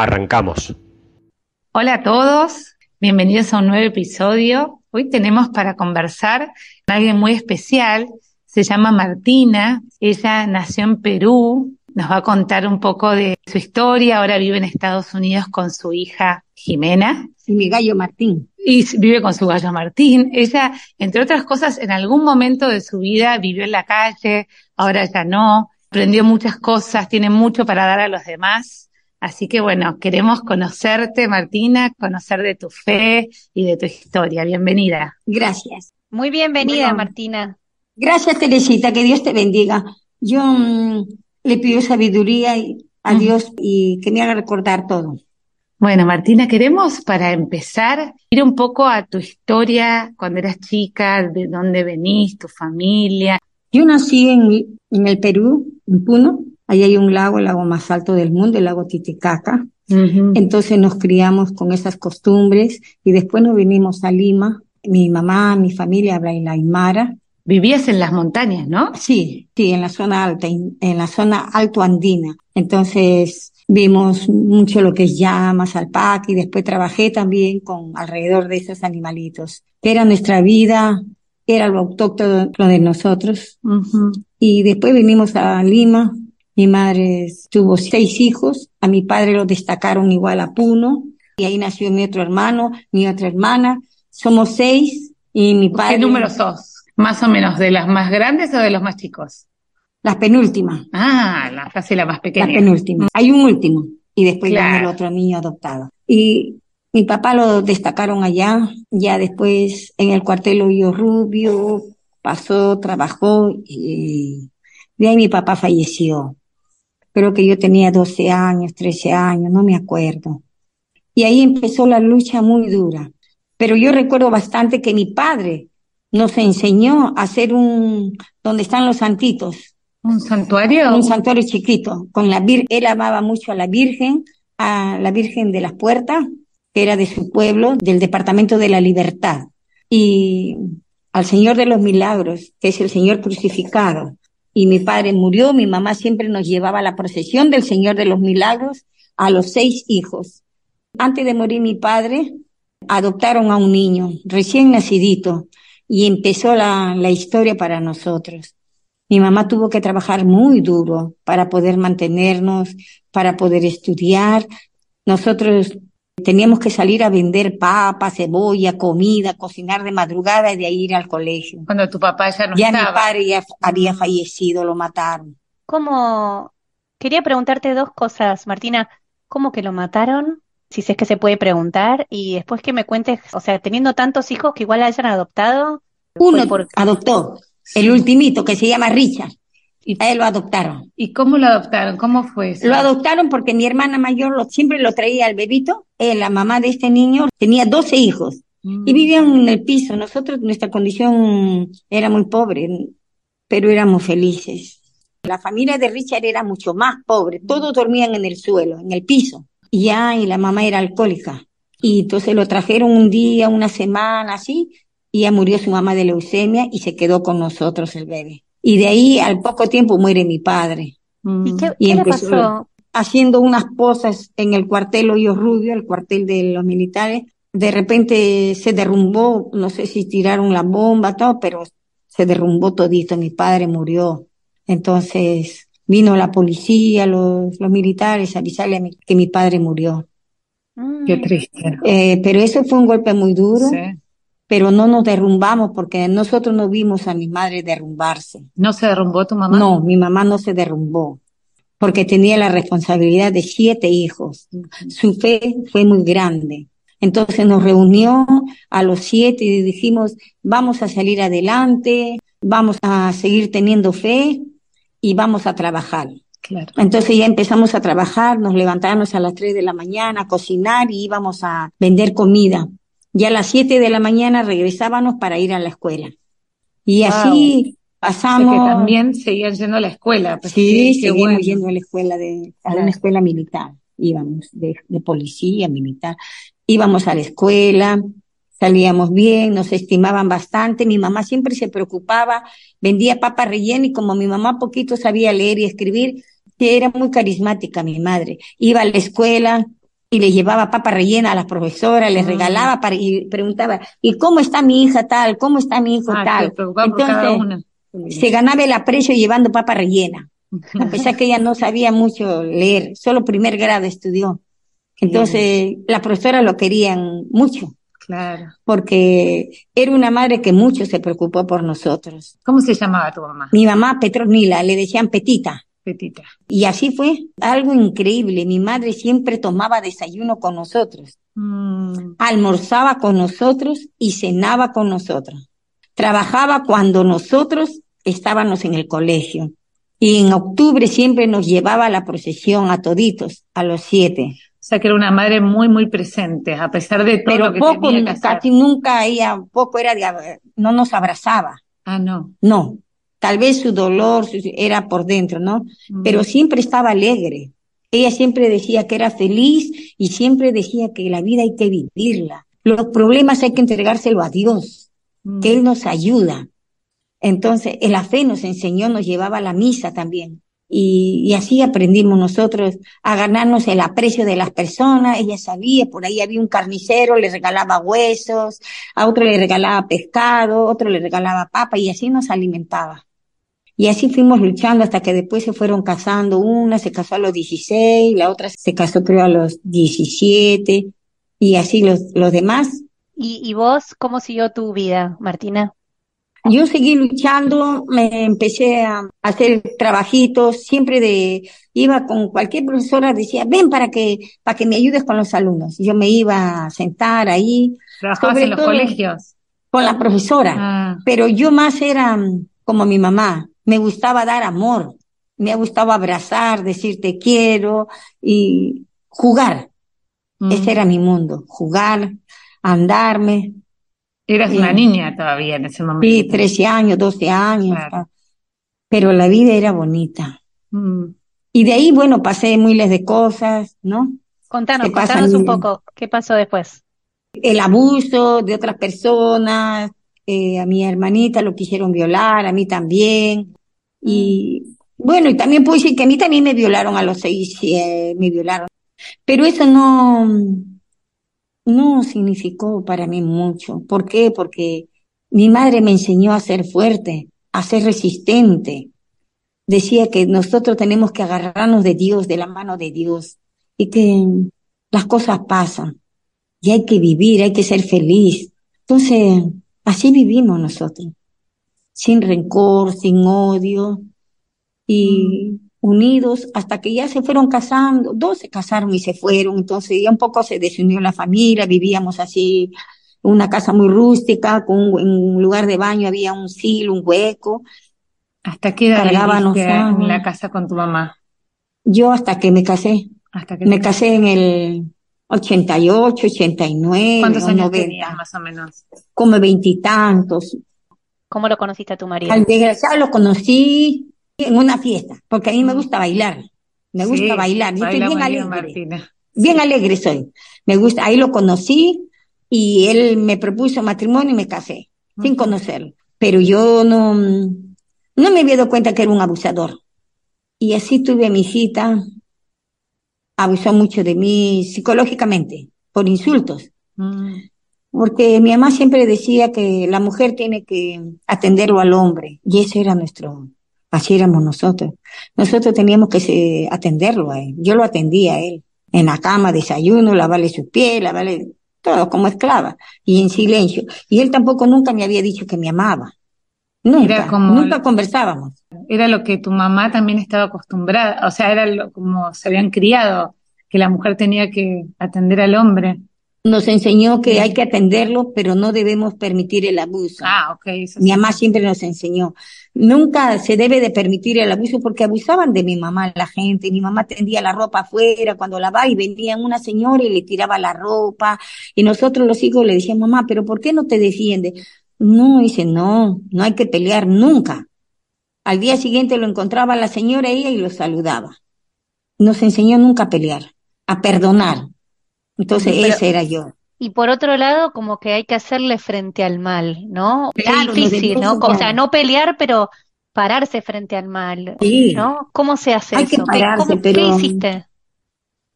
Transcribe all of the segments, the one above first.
Arrancamos. Hola a todos, bienvenidos a un nuevo episodio. Hoy tenemos para conversar con alguien muy especial, se llama Martina, ella nació en Perú, nos va a contar un poco de su historia, ahora vive en Estados Unidos con su hija Jimena. Y mi gallo Martín. Y vive con su gallo Martín. Ella, entre otras cosas, en algún momento de su vida vivió en la calle, ahora ya no, aprendió muchas cosas, tiene mucho para dar a los demás Así que bueno, queremos conocerte, Martina, conocer de tu fe y de tu historia. Bienvenida. Gracias. Muy bienvenida, Martina. Gracias, Teresita, que Dios te bendiga. Yo mm, le pido sabiduría a Dios y que me haga recordar todo. Bueno, Martina, queremos para empezar ir un poco a tu historia cuando eras chica, de dónde venís, tu familia. Yo nací en, en el Perú, en Puno, Ahí hay un lago, el lago más alto del mundo, el lago Titicaca. Entonces nos criamos con esas costumbres y después nos vinimos a Lima. Mi mamá, mi familia habla en la Aymara. Vivías en las montañas, ¿no? Sí, sí, en la zona alta, en la zona alto andina. Entonces vimos mucho lo que es llamas, alpaca y después trabajé también con alrededor de esos animalitos. Era nuestra vida, era lo autóctono de nosotros. Y después vinimos a Lima, mi madre tuvo seis hijos, a mi padre lo destacaron igual a Puno, y ahí nació mi otro hermano, mi otra hermana. Somos seis y mi padre... ¿Qué números sos? ¿Más o menos de las más grandes o de los más chicos? Las penúltimas. Ah, la, casi la más pequeña. Las penúltimas. Hay un último y después el otro niño adoptado. Y mi papá lo destacaron allá, ya después en el cuartel Hoyo Rubio, pasó, trabajó y de ahí mi papá falleció creo que yo tenía 12 años, 13 años, no me acuerdo. Y ahí empezó la lucha muy dura. Pero yo recuerdo bastante que mi padre nos enseñó a hacer un, donde están los santitos. ¿Un santuario? Un santuario chiquito. Con la Virgen, él amaba mucho a la Virgen, a la Virgen de las Puertas, que era de su pueblo, del Departamento de la Libertad. Y al Señor de los Milagros, que es el Señor crucificado y mi padre murió, mi mamá siempre nos llevaba a la procesión del Señor de los Milagros a los seis hijos. Antes de morir mi padre, adoptaron a un niño recién nacidito y empezó la, la historia para nosotros. Mi mamá tuvo que trabajar muy duro para poder mantenernos, para poder estudiar. Nosotros Teníamos que salir a vender papa, cebolla, comida, cocinar de madrugada y de ahí ir al colegio. Cuando tu papá ya no ya estaba. Ya mi padre ya había fallecido, lo mataron. ¿Cómo? Quería preguntarte dos cosas, Martina. ¿Cómo que lo mataron? Si es que se puede preguntar. Y después que me cuentes, o sea, teniendo tantos hijos que igual hayan adoptado. Uno adoptó, el ultimito, que se llama Richard. Y a él lo adoptaron. ¿Y cómo lo adoptaron? ¿Cómo fue eso? Lo adoptaron porque mi hermana mayor lo, siempre lo traía al bebito. Eh, la mamá de este niño tenía 12 hijos y mm. vivían en el piso. Nosotros, nuestra condición era muy pobre, pero éramos felices. La familia de Richard era mucho más pobre. Todos dormían en el suelo, en el piso. Y ya, y la mamá era alcohólica. Y entonces lo trajeron un día, una semana, así, y ya murió su mamá de leucemia y se quedó con nosotros el bebé. Y de ahí al poco tiempo muere mi padre. ¿Y qué, y le pasó? Haciendo unas posas en el cuartel Hoyo Rubio, el cuartel de los militares. De repente se derrumbó, no sé si tiraron la bomba, todo, pero se derrumbó todito. Mi padre murió. Entonces vino la policía, los, los militares a avisarle que mi padre murió. Qué triste. Eh, pero eso fue un golpe muy duro. Sí pero no nos derrumbamos porque nosotros no vimos a mi madre derrumbarse. ¿No se derrumbó tu mamá? No, mi mamá no se derrumbó porque tenía la responsabilidad de siete hijos. Su fe fue muy grande. Entonces nos reunió a los siete y dijimos, vamos a salir adelante, vamos a seguir teniendo fe y vamos a trabajar. Claro. Entonces ya empezamos a trabajar, nos levantábamos a las 3 de la mañana, a cocinar y íbamos a vender comida. Ya a las 7 de la mañana regresábamos para ir a la escuela. Y así pasamos. que también seguían yendo a la escuela. Pues sí, seguimos yendo a la escuela de, a una escuela militar. Íbamos de, de policía, militar. Íbamos a la escuela, salíamos bien, nos estimaban bastante. Mi mamá siempre se preocupaba, vendía papa rellena y como mi mamá poquito sabía leer y escribir, era muy carismática mi madre. Iba a la escuela y le llevaba papa rellena a las profesoras, les ah. regalaba para, y preguntaba, ¿y cómo está mi hija tal? ¿Cómo está mi hijo ah, tal? Entonces, se ganaba el aprecio llevando papa rellena. A pesar que ella no sabía mucho leer, solo primer grado estudió. Entonces, la profesora lo querían mucho. Claro. Porque era una madre que mucho se preocupó por nosotros. ¿Cómo se llamaba tu mamá? Mi mamá Petronila, le decían Petita. Petita. Y así fue, algo increíble. Mi madre siempre tomaba desayuno con nosotros, mm. almorzaba con nosotros y cenaba con nosotros. Trabajaba cuando nosotros estábamos en el colegio. Y en octubre siempre nos llevaba a la procesión a toditos, a los siete. O sea que era una madre muy, muy presente, a pesar de todo Pero lo que poco, tenía que casi nunca ella, poco era de, no nos abrazaba. Ah, no. No. Tal vez su dolor era por dentro, ¿no? Mm. Pero siempre estaba alegre. Ella siempre decía que era feliz y siempre decía que la vida hay que vivirla. Los problemas hay que entregárselo a Dios, mm. que Él nos ayuda. Entonces, la fe nos enseñó, nos llevaba a la misa también. Y, así aprendimos nosotros a ganarnos el aprecio de las personas. Ella sabía, por ahí había un carnicero, le regalaba huesos, a otro le regalaba pescado, otro le regalaba papa y así nos alimentaba. Y así fuimos luchando hasta que después se fueron casando. Una se casó a los 16, la otra se casó creo a los 17 y así los, los demás. ¿Y, ¿Y vos cómo siguió tu vida, Martina? Yo seguí luchando, me empecé a hacer trabajitos, siempre de, iba con cualquier profesora, decía, ven para que, para que me ayudes con los alumnos. Yo me iba a sentar ahí. ¿Trabajabas en los colegios? Con la profesora. Ah. Pero yo más era mm, como mi mamá. Me gustaba dar amor. Me gustaba abrazar, decir te quiero y jugar. Mm. Ese era mi mundo. Jugar, andarme, Eras una niña todavía en ese momento. Sí, 13 años, 12 años. Pero la vida era bonita. Mm. Y de ahí, bueno, pasé miles de cosas, ¿no? Contanos, contanos un poco, ¿qué pasó después? El abuso de otras personas, eh, a mi hermanita lo quisieron violar, a mí también. Y mm. bueno, y también puedo decir que a mí también me violaron a los seis, eh, me violaron. Pero eso no, no significó para mí mucho. ¿Por qué? Porque mi madre me enseñó a ser fuerte, a ser resistente. Decía que nosotros tenemos que agarrarnos de Dios, de la mano de Dios, y que las cosas pasan, y hay que vivir, hay que ser feliz. Entonces, así vivimos nosotros, sin rencor, sin odio, y unidos hasta que ya se fueron casando, dos se casaron y se fueron, entonces ya un poco se desunió la familia, vivíamos así, una casa muy rústica, con un, lugar de baño había un silo, un hueco. ¿Hasta qué edad en la casa con tu mamá? Yo hasta que me casé. Hasta que me casé en el 88, 89, ¿Cuántos años tenías más o menos? Como veintitantos. ¿Cómo lo conociste a tu marido? Al desgraciado lo conocí en una fiesta, porque a mí me mm. gusta bailar. Me gusta bailar. Yo soy bien alegre. Bien alegre soy. Me gusta, ahí lo conocí y él me propuso matrimonio y me casé, sin conocerlo. Pero yo no, no me había dado cuenta que era un abusador. Y así tuve a mi hijita, abusó mucho de mí psicológicamente, por insultos. Mm. Porque mi mamá siempre decía que la mujer tiene que atenderlo al hombre, y ese era nuestro, Así éramos nosotros. Nosotros teníamos que atenderlo a él. Yo lo atendía a él. En la cama, desayuno, lavarle su piel, lavarle todo como esclava. Y en silencio. Y él tampoco nunca me había dicho que me amaba. Nunca, nunca conversábamos. Era lo que tu mamá también estaba acostumbrada, o sea, era lo, como se habían criado, que la mujer tenía que atender al hombre. Nos enseñó que hay que atenderlo, pero no debemos permitir el abuso. Ah, ok. Eso Mi mamá siempre nos enseñó. Nunca se debe de permitir el abuso porque abusaban de mi mamá la gente. Mi mamá tendía la ropa afuera cuando lavaba y venía una señora y le tiraba la ropa. Y nosotros los hijos le decían, mamá, pero ¿por qué no te defiende? No, dice, no, no hay que pelear nunca. Al día siguiente lo encontraba la señora ella y lo saludaba. Nos enseñó nunca a pelear, a perdonar. Entonces ese era yo. Y por otro lado, como que hay que hacerle frente al mal, ¿no? Claro, lo difícil, ¿no? O sea, no pelear, pero pararse frente al mal, Sí. ¿no? ¿Cómo se hace Hay que eso? ¿Qué, pararse, cómo- pero- qué hiciste?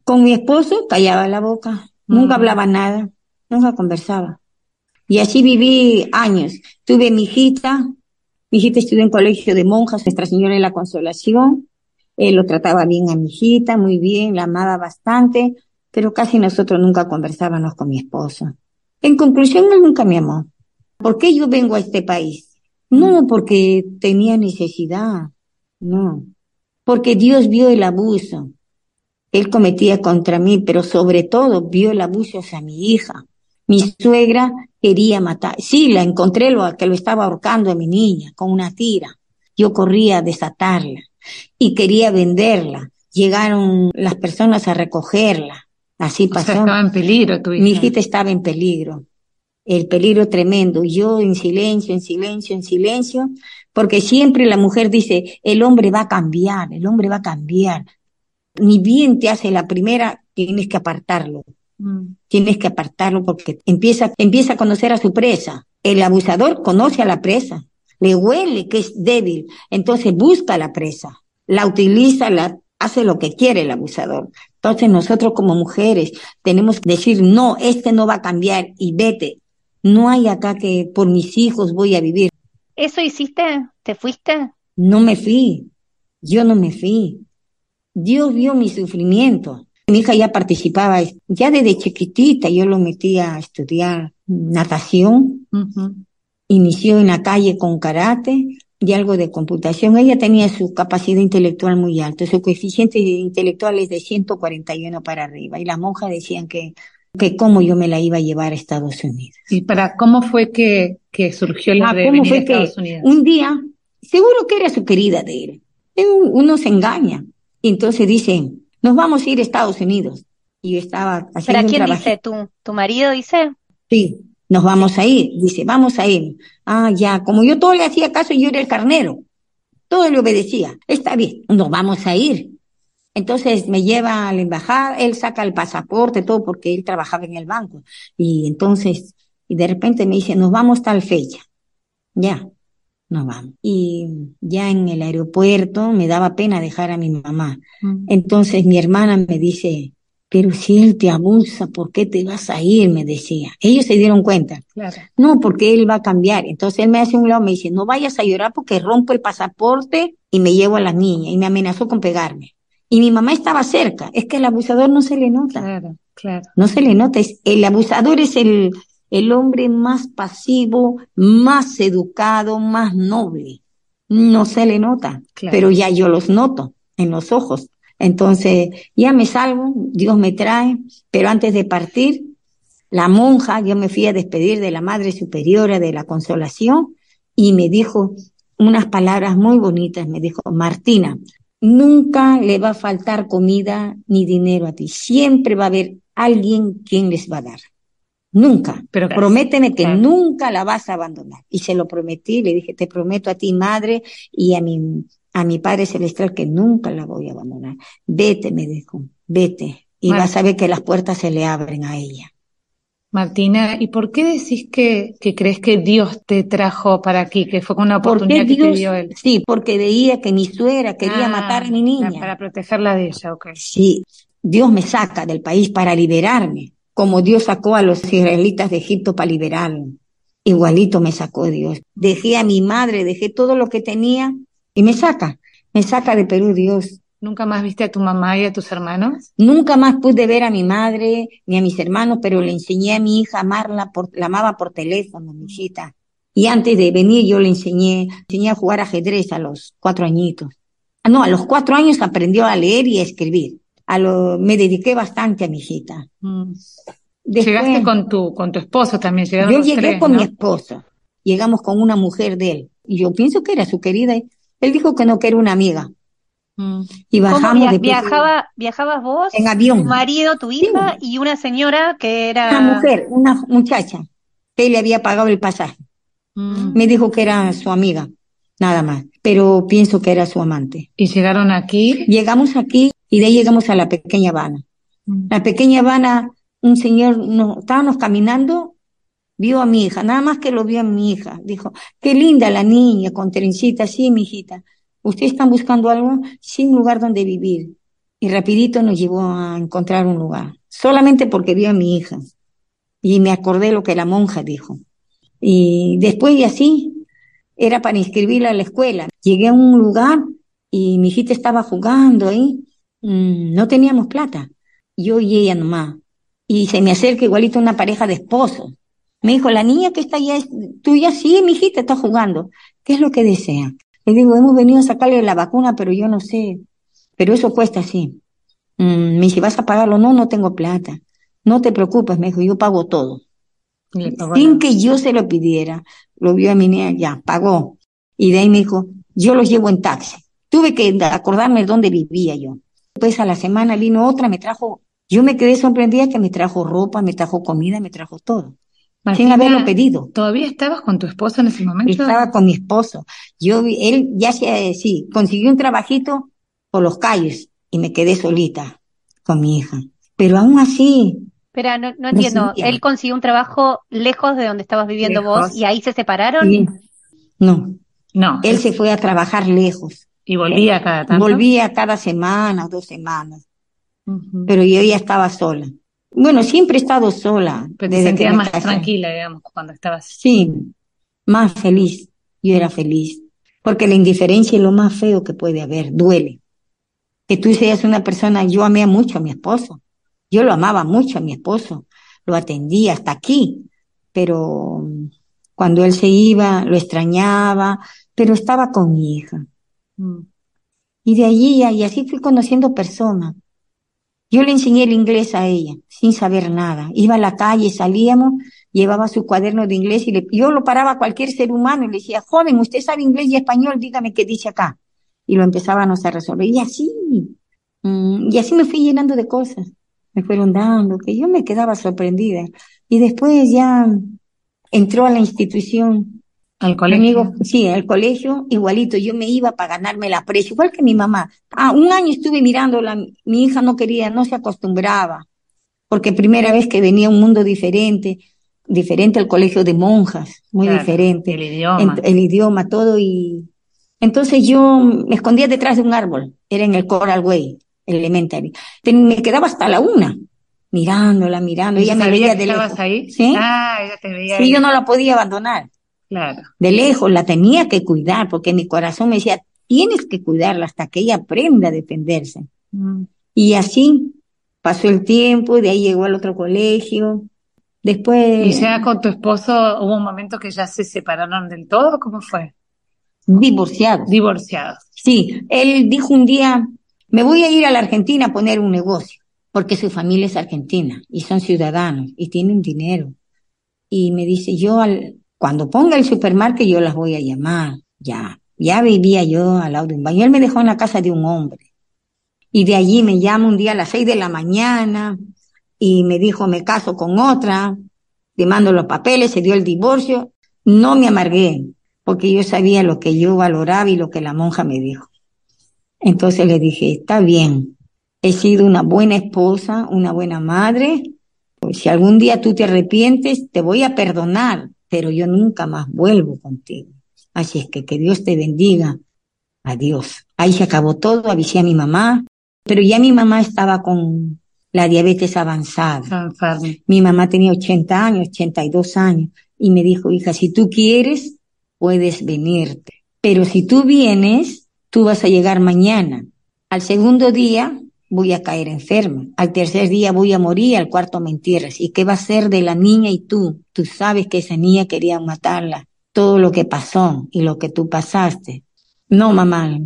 Con mi esposo callaba la boca, nunca Mm. hablaba nada, nunca conversaba. Y así viví años. Tuve mi hijita, mi hijita estudió en colegio de monjas, Nuestra Señora de la Consolación. Él lo trataba bien a mi hijita, muy bien, la amaba bastante, pero casi nosotros nunca conversábamos con mi esposo. En conclusión, él nunca me amó. ¿Por qué yo vengo a este país? No porque tenía necesidad, no. Porque Dios vio el abuso él cometía contra mí, pero sobre todo vio el abuso hacia mi hija. Mi suegra quería matar. Sí, la encontré lo que lo estaba ahorcando a mi niña con una tira. Yo corría a desatarla y quería venderla. Llegaron las personas a recogerla. Así O sea, pasó. estaba en peligro tu hija. Mi hijita estaba en peligro, el peligro tremendo. Yo en silencio, en silencio, en silencio, porque siempre la mujer dice, el hombre va a cambiar, el hombre va a cambiar. Ni bien te hace la primera, tienes que apartarlo, Mm. tienes que apartarlo porque empieza, empieza a conocer a su presa. El abusador conoce a la presa, le huele que es débil, entonces busca a la presa, la utiliza, la hace lo que quiere el abusador. Entonces nosotros como mujeres tenemos que decir, no, este no va a cambiar y vete. No hay acá que por mis hijos voy a vivir. ¿Eso hiciste? ¿Te fuiste? No me fui, yo no me fui. Dios vio mi sufrimiento. Mi hija ya participaba, ya desde chiquitita yo lo metía a estudiar natación, inició en la calle con karate y algo de computación. Ella tenía su capacidad intelectual muy alta, su coeficiente intelectual es de 141 para arriba y las monjas decían que, que cómo yo me la iba a llevar a Estados Unidos. ¿Y para cómo fue que, que surgió la Ah, de ¿cómo venir a fue que Estados Unidos? un día, seguro que era su querida de él, uno se engaña. Y entonces dice, nos vamos a ir a Estados Unidos. Y yo estaba ¿Para haciendo un quién dice? ¿Tu, tu marido dice? Sí, nos vamos a ir. Dice, vamos a ir. Ah, ya, como yo todo le hacía caso, yo era el carnero. Todo le obedecía. Está bien, nos vamos a ir. Entonces me lleva a la embajada, él saca el pasaporte, todo, porque él trabajaba en el banco. Y entonces, y de repente me dice, nos vamos tal fecha. Ya, nos vamos. Y ya en el aeropuerto me daba pena dejar a mi mamá. Mm. Entonces mi hermana me dice, pero si él te abusa, ¿por qué te vas a ir? Me decía. Ellos se dieron cuenta. Claro. No, porque él va a cambiar. Entonces él me hace un lado, me dice, no vayas a llorar porque rompo el pasaporte y me llevo a la niña. Y me amenazó con pegarme. Y mi mamá estaba cerca. Es que el abusador no se le nota. Claro, claro. No se le nota. El abusador es el, el hombre más pasivo, más educado, más noble. No se le nota. Claro. Pero ya yo los noto en los ojos. Entonces, ya me salgo, Dios me trae, pero antes de partir, la monja, yo me fui a despedir de la Madre Superiora de la Consolación y me dijo unas palabras muy bonitas. Me dijo, Martina, nunca le va a faltar comida ni dinero a ti. Siempre va a haber alguien quien les va a dar. Nunca. Pero Prométeme que claro. nunca la vas a abandonar. Y se lo prometí, le dije, te prometo a ti, madre, y a mi, a mi Padre Celestial que nunca la voy a abandonar. Vete, me dijo, vete. Y Bueno. vas a ver que las puertas se le abren a ella. Martina, ¿y por qué decís que, que crees que Dios te trajo para aquí, que fue con una ¿Por qué oportunidad que te Dios? dio Él? Sí, porque veía que mi suegra quería Ah, matar a mi niña. Para protegerla de ella, ok. Sí, Dios me saca del país para liberarme, como Dios sacó a los israelitas de Egipto para liberarlos. Igualito me sacó Dios. Dejé a mi madre, dejé todo lo que tenía y me saca, me saca de Perú Dios. ¿Nunca más viste a tu mamá y a tus hermanos? Nunca más pude ver a mi madre ni a mis hermanos, pero le enseñé a mi hija a amarla, por, la amaba por teléfono, mi hijita. Y antes de venir yo le enseñé, enseñé a jugar ajedrez a los cuatro añitos. Ah, No, a los cuatro años aprendió a leer y a escribir. A lo, me dediqué bastante a mi hijita. Mm. Llegaste con tu, con tu esposo también, Yo llegué con mi esposo, llegamos con una mujer de él, y yo pienso que era su querida, él dijo que no, que era una amiga. Mm. Y bajamos de viajaba, viajabas vos, en avión. tu marido, tu hija y una señora que era una mujer, una muchacha que le había pagado el pasaje. Mm. Me dijo que era su amiga, nada más, pero pienso que era su amante. ¿Y llegaron aquí? Llegamos aquí y de ahí llegamos a la pequeña Habana. Mm. La pequeña Habana, un señor, estábamos caminando, vio a mi hija, nada más que lo vio a mi hija, dijo, qué linda la niña con trencita, sí, mi hijita. ¿Ustedes están buscando algo? sin lugar donde vivir. Y rapidito nos llevó a encontrar un lugar, solamente porque vio a mi hija. Y me acordé lo que la monja dijo. Y después de así, era para inscribirla a la escuela. Llegué a un lugar y mi hijita estaba jugando ahí. Mm, no teníamos plata. Yo y ella nomás. Y se me acerca igualito una pareja de esposos. Me dijo, la niña que está allá es tuya, sí, mi hijita está jugando. ¿Qué es lo que desea? Le digo, hemos venido a sacarle la vacuna, pero yo no sé. Pero eso cuesta así. Mm, me dice, ¿vas a pagarlo? No, no tengo plata. No te preocupes, me dijo, yo pago todo. Sin que yo se lo pidiera. Lo vio a mi niña, ya, pagó. Y de ahí me dijo, yo los llevo en taxi. Tuve que acordarme dónde vivía yo. Después a la semana vino otra, me trajo, yo me quedé sorprendida que me trajo ropa, me trajo comida, me trajo todo sin haberlo pedido. ¿Todavía estabas con tu esposo en ese momento? Estaba con mi esposo. Yo, él ya se, sí, consiguió un trabajito por los calles y me quedé solita con mi hija. Pero aún así. Pero no, no entiendo, él consiguió un trabajo lejos de donde estabas viviendo vos y ahí se separaron. No, no. Él se fue a trabajar lejos. ¿Y volvía cada tanto? Volvía cada semana, dos semanas. Pero yo ya estaba sola. Bueno, siempre he estado sola. Pero te sentías más tranquila, digamos, cuando estabas. Sí, más feliz. Yo era feliz. Porque la indiferencia es lo más feo que puede haber, duele. Que tú seas una persona, yo amé mucho a mi esposo. Yo lo amaba mucho a mi esposo. Lo atendía hasta aquí. Pero cuando él se iba, lo extrañaba, pero estaba con mi hija. Mm. Y de allí, y así fui conociendo personas. Yo le enseñé el inglés a ella, sin saber nada. Iba a la calle, salíamos, llevaba su cuaderno de inglés y yo lo paraba a cualquier ser humano y le decía, joven, usted sabe inglés y español, dígame qué dice acá. Y lo empezábamos a resolver. Y así, mm, y así me fui llenando de cosas. Me fueron dando, que yo me quedaba sorprendida. Y después ya entró a la institución al colegio. sí, al colegio, igualito. Yo me iba para ganarme la precio, igual que mi mamá. Ah, un año estuve mirándola, mi hija no quería, no se acostumbraba, porque primera vez que venía a un mundo diferente, diferente al colegio de monjas, muy diferente. El idioma. el idioma, todo, y entonces yo me escondía detrás de un árbol, era en el Coral Way, elementary. Me quedaba hasta la una, mirándola, mirando, ella me veía de lejos. ahí? Sí, ah, ella te veía sí yo no la podía abandonar. De lejos, la tenía que cuidar, porque mi corazón me decía, tienes que cuidarla hasta que ella aprenda a defenderse. Mm. Y así pasó el tiempo, de ahí llegó al otro colegio. Después. ¿Y ya con tu esposo hubo un momento que ya se separaron del todo? ¿Cómo fue? Divorciados. Divorciados. Sí, él dijo un día, me voy a ir a la Argentina a poner un negocio, porque su familia es argentina y son ciudadanos y tienen dinero. Y me dice, yo al, cuando ponga el supermercado yo las voy a llamar. Ya, ya vivía yo al lado de un baño. Él me dejó en la casa de un hombre. Y de allí me llama un día a las seis de la mañana y me dijo, me caso con otra, le mando los papeles, se dio el divorcio. No me amargué, porque yo sabía lo que yo valoraba y lo que la monja me dijo. Entonces le dije, está bien, he sido una buena esposa, una buena madre, pues si algún día tú te arrepientes, te voy a perdonar, pero yo nunca más vuelvo contigo. Así es que que Dios te bendiga. Adiós. Ahí se acabó todo, avisé a mi mamá, pero ya mi mamá estaba con la diabetes avanzada. Mi mamá tenía 80 años, 82 años, y me dijo, hija, si tú quieres, puedes venirte. Pero si tú vienes, tú vas a llegar mañana. Al segundo día, voy a caer enferma. Al tercer día voy a morir, al cuarto me entierras. ¿Y qué va a ser de la niña y tú? Tú sabes que esa niña quería matarla. Todo lo que pasó y lo que tú pasaste. No, mamá.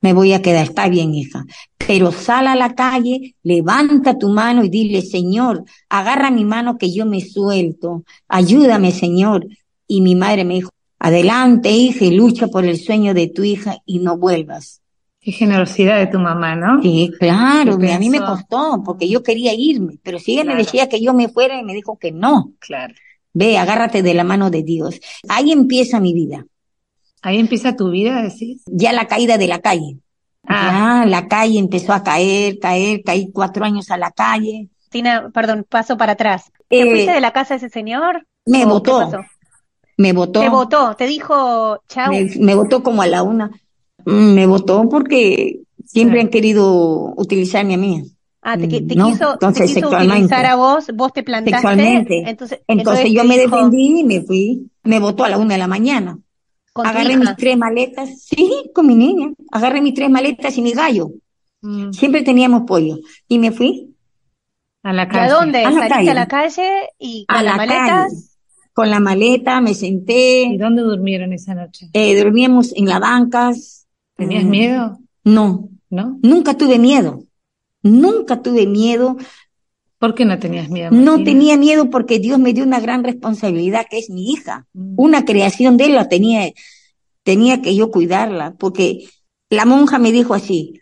me voy a quedar. Está bien, hija. Pero sal a la calle, levanta tu mano y dile, Señor, agarra mi mano que yo me suelto. Ayúdame, Señor. Y mi madre me dijo, adelante, hija, y lucha por el sueño de tu hija y no vuelvas. Qué generosidad de tu mamá, ¿no? Sí, claro, ¿Qué a mí me costó, porque yo quería irme, pero si ella me decía que yo me fuera y me dijo que no, Claro. ve, agárrate de la mano de Dios. Ahí empieza mi vida, Ahí empieza tu vida, decís. ya la caída de la calle. Ah, Ya la calle empezó a caer, caer, caí cuatro años a la calle. Martina, perdón, paso para atrás. ¿Te Eh, fuiste de la casa de ese señor? me ¿O qué votó, me votó, Te votó, te dijo chau. me, me votó como a la una. Me votó porque siempre han querido utilizarme a mí. Ah, te, qui- te No, quiso, te entonces quiso utilizar a vos, vos te plantaste. Sexualmente. Entonces, Entonces yo me dijo, defendí y me fui. Me votó a la una de la mañana. Agarré mis tres maletas, sí, con mi niña. Agarré mis tres maletas y mi gallo. mm, Siempre teníamos pollo. Y me fui a la ¿Y a calle. dónde? A la ¿Saliste calle. a la calle y con a las la maletas? calle. Con la maleta me ¿Y senté. dónde durmieron esa noche? eh, dormíamos en las bancas. ¿Tenías Mm, miedo? No, ¿No? nunca tuve miedo. Nunca tuve miedo. ¿Por qué no tenías miedo? No tenía miedo porque Dios me dio una gran responsabilidad que es mi hija. Mm, Una creación de él la tenía, tenía que yo cuidarla, porque la monja me dijo así,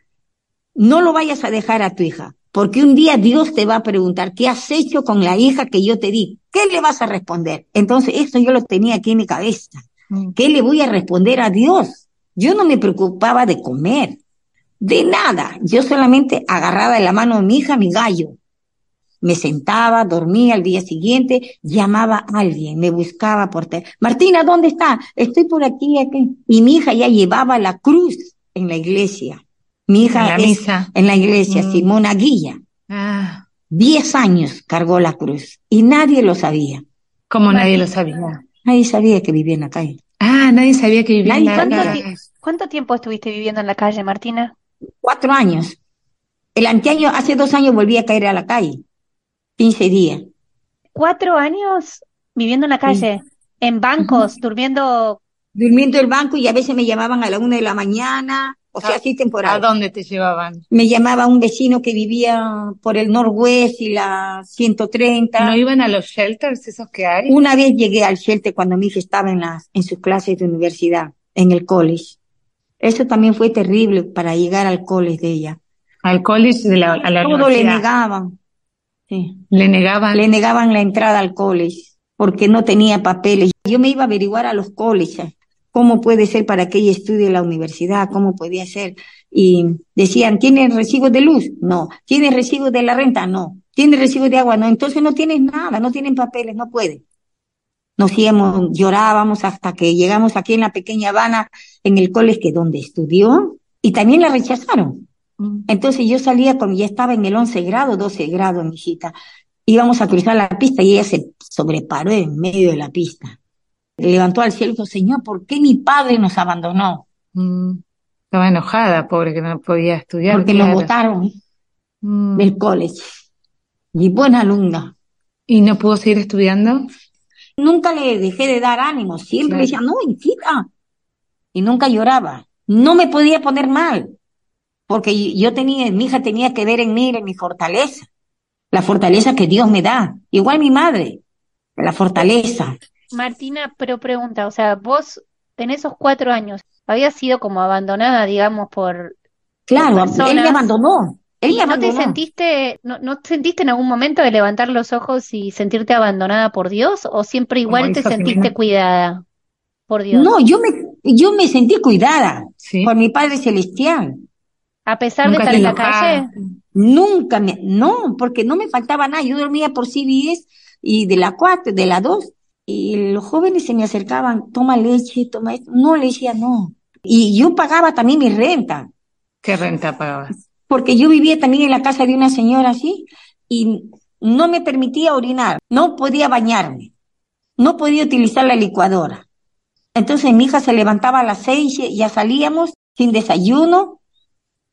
no lo vayas a dejar a tu hija, porque un día Dios te va a preguntar, ¿qué has hecho con la hija que yo te di? ¿Qué le vas a responder? Entonces, eso yo lo tenía aquí en mi cabeza. mm. ¿Qué le voy a responder a Dios? Yo no me preocupaba de comer, de nada. Yo solamente agarraba de la mano de mi hija mi gallo. Me sentaba, dormía al día siguiente, llamaba a alguien, me buscaba por teléfono. Martina, ¿dónde está? Estoy por aquí, aquí. Y mi hija ya llevaba la cruz en la iglesia. Mi hija En la es misa. en la iglesia, Mm. Simona Guilla. Ah, Diez años cargó la cruz y nadie lo sabía. como nadie lo sabía. Nadie sabía que vivía en la calle. Ah, nadie sabía que vivía en Nadie la sabía. ¿Cuánto, calle. cuánto tiempo estuviste viviendo en la calle, Martina? Cuatro años. El anteaño, hace dos años volví a caer a la calle. Quince días. ¿Cuatro años viviendo en la calle? ¿En bancos, durmiendo? Durmiendo en el banco y a veces me llamaban a la una de la mañana, o sea, así ¿A temporal. dónde te llevaban? Me llamaba un vecino que vivía por el Northwest y la 130. ¿No iban a los shelters esos que hay? Una vez llegué al shelter cuando mi hija estaba en las, en sus clases de universidad, en el college. Eso también fue terrible para llegar al college de ella. Al college, de la, a la Todo le negaban. Sí. Le negaban. Le negaban la entrada al college porque no tenía papeles. Yo me iba a averiguar a los colleges cómo puede ser para que ella estudie en la universidad, cómo podía ser. Y decían, ¿tienes recibo de luz? No. ¿Tienes recibo de la renta? No. ¿Tienes recibo de agua? No. Entonces no tienes nada, no tienen papeles, no puede. Nos íbamos, llorábamos hasta que llegamos aquí en la pequeña Habana, en el college que donde estudió, y también la rechazaron. Mm. Entonces yo salía con, ya estaba en el 11 grado, 12 grado, mi hijita. Íbamos a cruzar la pista y ella se sobreparó en medio de la pista. Levantó al cielo y dijo, Señor, ¿por qué mi padre nos abandonó? Mm. Estaba enojada, pobre, que no podía estudiar. Porque nos claro. botaron Mm. del college. Y buena alumna. ¿Y no pudo seguir estudiando? Nunca le dejé de dar ánimo. Siempre Claro. decía, no, hijita. Y nunca lloraba. No me podía poner mal. Porque yo tenía, mi hija tenía que ver en mí, en mi fortaleza. La fortaleza que Dios me da. Igual mi madre. La fortaleza. Martina, pero pregunta, o sea, vos en esos cuatro años habías sido como abandonada, digamos, por Claro, personas. él me abandonó. Él me ¿Y no te sentiste, no, no sentiste en algún momento de levantar los ojos y sentirte abandonada por Dios? ¿O siempre Como igual te sentiste cuidada por Dios? No, yo me, yo me sentí cuidada Sí. por mi Padre Celestial. A pesar de estar te en la calle, Nunca me, no, porque no me faltaba nada. Yo dormía por CBS y de la 4, de la 2, y los jóvenes se me acercaban, toma leche, toma esto. No le decía no. Y yo pagaba también mi renta, ¿Qué renta pagabas? porque yo vivía también en la casa de una señora así, y no me permitía orinar, no podía bañarme, no podía utilizar la licuadora. Entonces mi hija se levantaba a las seis, ya salíamos sin desayuno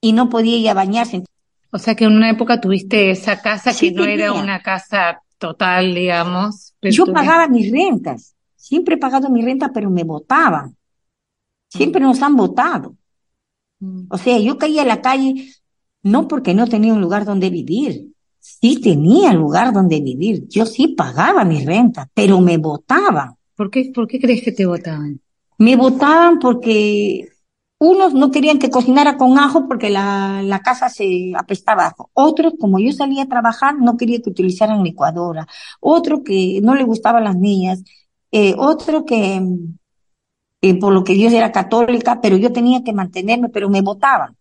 y no podía ir a bañarse. O sea que en una época tuviste esa casa que no era una casa total, digamos. Yo pagaba mis rentas, siempre he pagado mi renta, pero me votaban. Siempre nos han votado. Mm. O sea, yo caía a la calle no porque no tenía un lugar donde vivir, sí tenía lugar donde vivir, yo sí pagaba mi renta, pero me votaban. ¿Por qué, por qué crees que te votaban? Me votaban porque unos no querían que cocinara con ajo porque la, la casa se apestaba ajo. Otros, como yo salía a trabajar, no quería que utilizaran licuadora. Otro que no le gustaban las niñas. Eh, otro que, eh, por lo que Dios era católica, pero yo tenía que mantenerme, pero me votaban.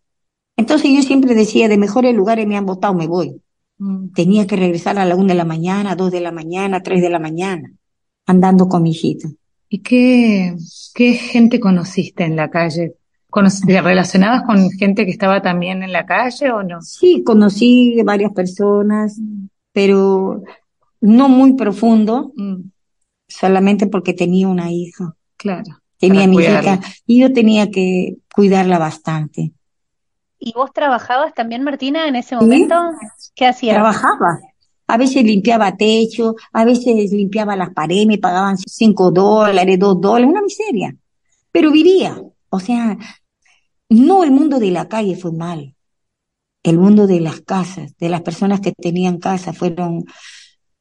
Entonces yo siempre decía, de mejores lugares me han votado, me voy. Mm. Tenía que regresar a la una de la mañana, dos de la mañana, tres de la mañana, andando con mi hijita. ¿Y qué, qué gente conociste en la calle? ¿Te relacionabas con gente que estaba también en la calle o no? Sí, conocí varias personas, pero no muy profundo, mm. solamente porque tenía una hija. Claro. Tenía mi hija y yo tenía que cuidarla bastante. ¿Y vos trabajabas también, Martina, en ese momento? ¿Qué hacías? Trabajaba. A veces limpiaba techo, a veces limpiaba las paredes, me pagaban cinco dólares, dos dólares, una miseria. Pero vivía. O sea, no el mundo de la calle fue mal. El mundo de las casas, de las personas que tenían casa, fueron,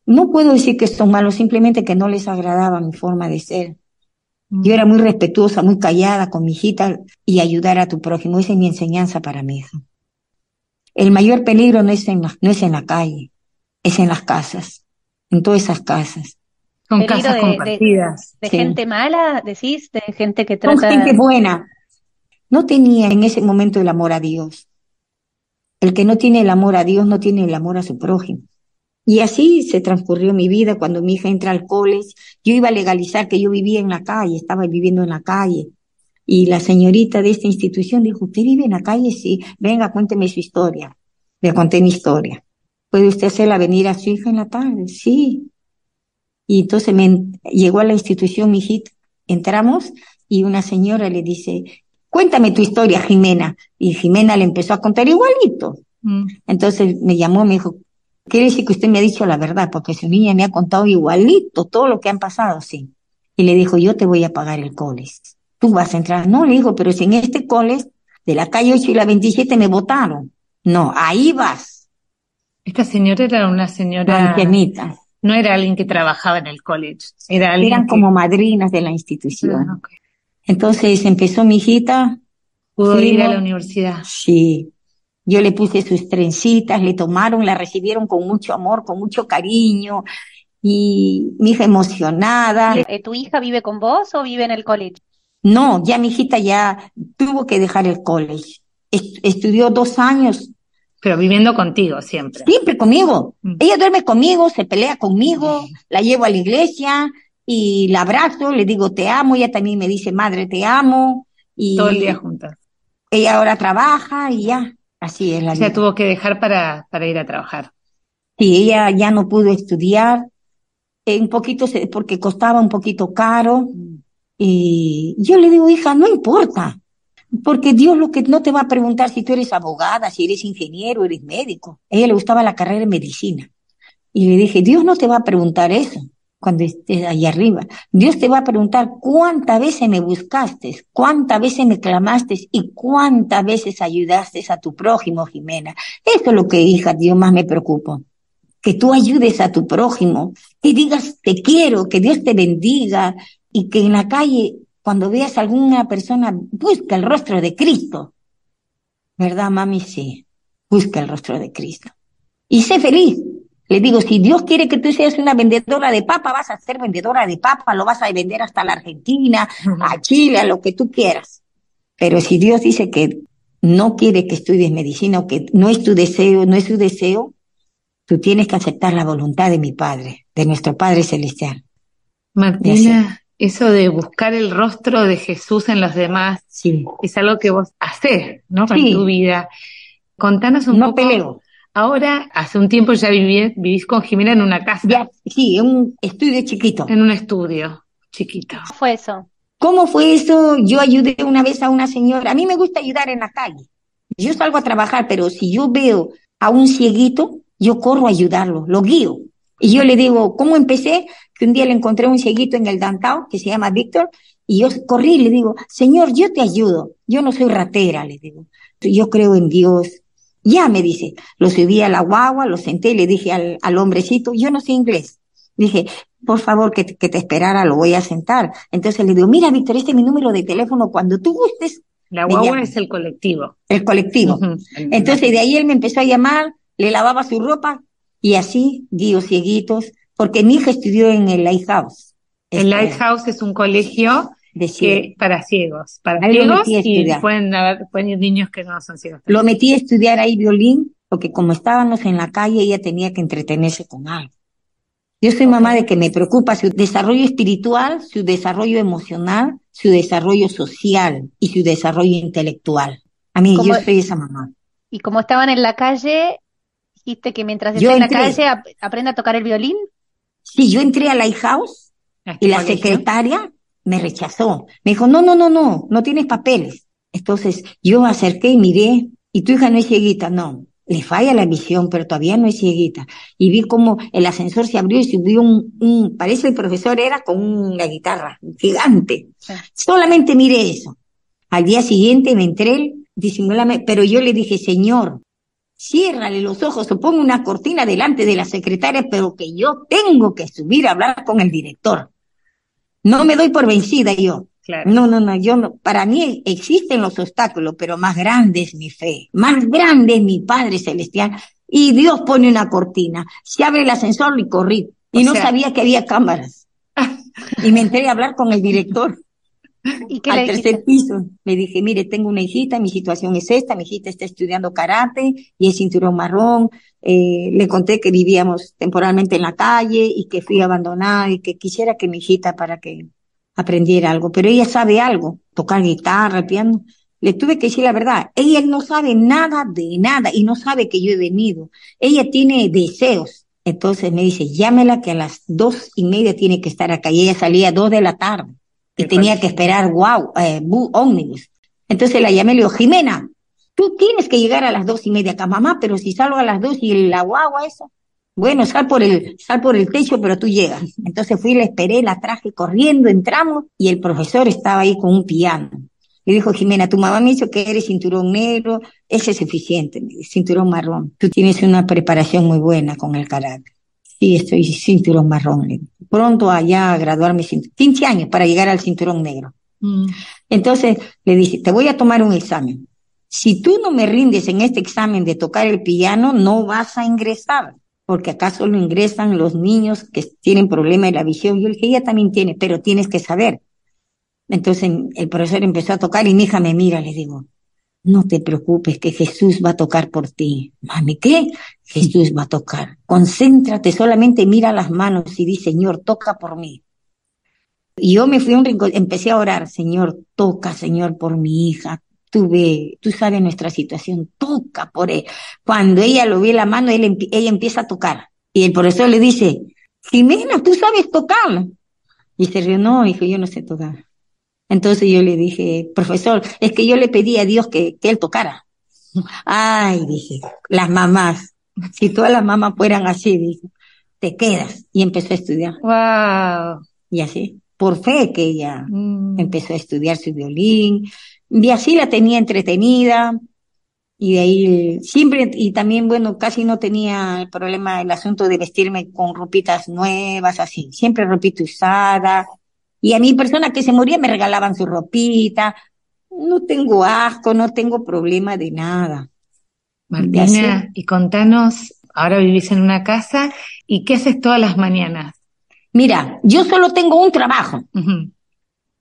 no puedo decir que son malos, simplemente que no les agradaba mi forma de ser. Yo era muy respetuosa, muy callada con mi hijita y ayudar a tu prójimo. Esa es mi enseñanza para mi hija. El mayor peligro no es en la, no es en la calle, es en las casas, en todas esas casas. Son casas compartidas. De, gente mala, decís, de gente que trata. Son gente buena. No tenía en ese momento el amor a Dios. El que no tiene el amor a Dios no tiene el amor a su prójimo. Y así se transcurrió mi vida cuando mi hija entra al college. Yo iba a legalizar que yo vivía en la calle, estaba viviendo en la calle. Y la señorita de esta institución dijo, ¿usted vive en la calle? Sí, venga, cuénteme su historia. Le conté mi historia. ¿Puede usted hacerla venir a su hija en la tarde? Sí. Y entonces me llegó a la institución mi hijita. Entramos y una señora le dice, cuéntame tu historia, Jimena. Y Jimena le empezó a contar igualito. Mm. Entonces me llamó, me dijo, Quiere decir que usted me ha dicho la verdad, porque su niña me ha contado igualito todo lo que han pasado, sí. Y le dijo, yo te voy a pagar el coles. Tú vas a entrar. No, le digo, pero si en este coles de la calle 8 y la 27 me votaron. No, ahí vas. Esta señora era una señora... Ancianita. No era alguien que trabajaba en el college. Era alguien Eran como madrinas de la institución. Ah, Entonces empezó mi hijita. Pudo ir a la universidad. Sí. Yo le puse sus trencitas, le tomaron, la recibieron con mucho amor, con mucho cariño y mi hija emocionada. Eh, ¿Tu hija vive con vos o vive en el college? No, ya mi hijita ya tuvo que dejar el college. estudió dos años. Pero viviendo contigo siempre. Siempre conmigo. Mm. Ella duerme conmigo, se pelea conmigo, la llevo a la iglesia y la abrazo, le digo te amo, ella también me dice madre te amo. Y Todo el día juntas. Ella ahora trabaja y ya. Así es la vida. tuvo que dejar para, para ir a trabajar. Sí, ella ya no pudo estudiar, eh, un poquito, porque costaba un poquito caro. Y yo le digo, hija, no importa, porque Dios lo que no te va a preguntar si tú eres abogada, si eres ingeniero, eres médico. A ella le gustaba la carrera de medicina. Y le dije, Dios no te va a preguntar eso cuando estés ahí arriba. Dios te va a preguntar cuántas veces me buscaste, cuántas veces me clamaste y cuántas veces ayudaste a tu prójimo, Jimena. Esto es lo que, hija, Dios más me preocupa. Que tú ayudes a tu prójimo, que digas te quiero, que Dios te bendiga y que en la calle, cuando veas a alguna persona, busca el rostro de Cristo. ¿Verdad, mami? Sí, busca el rostro de Cristo. Y sé feliz, le digo, si Dios quiere que tú seas una vendedora de papa, vas a ser vendedora de papa, lo vas a vender hasta la Argentina, a Chile, a lo que tú quieras. Pero si Dios dice que no quiere que estudies medicina o que no es tu deseo, no es su deseo, tú tienes que aceptar la voluntad de mi Padre, de nuestro Padre Celestial. Martina, eso de buscar el rostro de Jesús en los demás sí. es algo que vos haces, ¿no? En tu vida. Contanos un no poco. Peleo. Ahora, hace un tiempo ya vivís con Jimena en una casa. Ya, sí, en un estudio chiquito. En un estudio chiquito. ¿Cómo fue eso? ¿Cómo fue eso? Yo ayudé una vez a una señora. A mí me gusta ayudar en la calle. Yo salgo a trabajar, pero si yo veo a un cieguito, yo corro a ayudarlo, lo guío. Y yo le digo, ¿cómo empecé? Que un día le encontré un cieguito en el downtown que se llama Víctor Y yo corrí y le digo, Señor, yo te ayudo. Yo no soy ratera, le digo. Yo creo en Dios. Ya me dice, lo subí a la guagua, lo senté y le dije al, al hombrecito, yo no sé inglés. Dije, por favor, que, que te esperara, lo voy a sentar. Entonces le digo, mira, Víctor, este es mi número de teléfono. Cuando tú gustes, La guagua es el colectivo. el colectivo. Entonces de ahí él me empezó a llamar, le lavaba su ropa y así dio cieguitos, porque mi hija estudió en el Lighthouse. el Este, Lighthouse es un colegio de ciego. que para ciegos, para Ahí ciegos y pueden haber pueden ir niños que no son ciegos. Lo metí a estudiar ahí violín, porque como estábamos en la calle, ella tenía que entretenerse con algo. Yo soy mamá de que me preocupa su desarrollo espiritual, su desarrollo emocional, su desarrollo social y su desarrollo intelectual. A mí, Como- yo soy esa mamá. Y como estaban en la calle, dijiste que mientras Yo esté en la entré. calle ap- aprenda a tocar el violín. Sí, yo entré a Lighthouse este y la secretaria me rechazó. Me dijo, no, no, no, no, no tienes papeles. Entonces yo acerqué y miré, y tu hija no es cieguita, no. Le falla la visión, pero todavía no es cieguita. Y vi como el ascensor se abrió y subió un, un parece el profesor era con una guitarra gigante. Sí. Solamente miré eso. Al día siguiente me entré disimuladamente, pero yo le dije, señor, ciérrale los ojos o ponga una cortina delante de la secretaria, pero que yo tengo que subir a hablar con el director. No me doy por vencida yo. Claro. No, no, no, yo no. Para mí existen los obstáculos, pero más grande es mi fe, más grande es mi Padre Celestial. Y Dios pone una cortina. Se abre el ascensor y corrí. Y O no sea- sabía que había cámaras. Y me entré a hablar con el director ¿Y qué al le tercer piso. Le dije, mire, tengo una hijita, mi situación es esta, mi hijita está estudiando karate y es cinturón marrón. Eh, le conté que vivíamos temporalmente en la calle y que fui abandonada y que quisiera que mi hijita para que aprendiera algo, pero ella sabe algo, tocar guitarra, piano. Le tuve que decir la verdad, ella no sabe nada de nada y no sabe que yo he venido. Ella tiene deseos. Entonces me dice, llámela que a las dos y media tiene que estar acá. Y ella salía a dos de la tarde y tenía que esperar wow, eh, bu- ómnibus. Entonces la llamé y le digo, Jimena, tú tienes que llegar a las dos y media acá, mamá, pero si salgo a las dos y la guagua eso, bueno, sal por el, sal por el techo, pero tú llegas. Entonces fui, la esperé, la traje corriendo, entramos y el profesor estaba ahí con un piano. Le dijo, Jimena, tu mamá me dijo que eres cinturón negro, ese es suficiente, cinturón marrón. Tú tienes una preparación muy buena con el karate. Sí, estoy cinturón marrón. Pronto allá a graduarme, cin- 15 años para llegar al cinturón negro. Mm. Entonces le dice, te voy a tomar un examen. Si tú no me rindes en este examen de tocar el piano, no vas a ingresar, porque acá solo ingresan los niños que tienen problema de la visión. Yo le dije, ella también tiene, pero tienes que saber. Entonces el profesor empezó a tocar y mi hija me mira, le digo, no te preocupes que Jesús va a tocar por ti. Mami, ¿qué? Jesús va a tocar. Concéntrate, solamente mira las manos y di, Señor, toca por mí. Y yo me fui a un rincón, empecé a orar, Señor, toca, Señor, por mi hija. Tú ve, tú sabes nuestra situación, toca por él. Cuando ella lo ve la mano, ella empieza a tocar. Y el profesor le dice, Jimena, tú sabes tocar. Y se rió, no, hijo, yo no sé tocar. Entonces yo le dije, profesor, es que yo le pedí a Dios que, que él tocara. Ay, dije, las mamás, si todas las mamás fueran así, dije, te quedas. Y empezó a estudiar. Wow. Y así, por fe que ella Mm. empezó a estudiar su violín. Y así la tenía entretenida. Y de ahí siempre, y también, bueno, casi no tenía el problema, el asunto de vestirme con ropitas nuevas, así. Siempre ropita usada. Y a mí, personas que se morían me regalaban su ropita. No tengo asco, no tengo problema de nada. Martina, y contanos, ahora vivís en una casa y ¿qué haces todas las mañanas? Mira, yo solo tengo un trabajo. Ujú.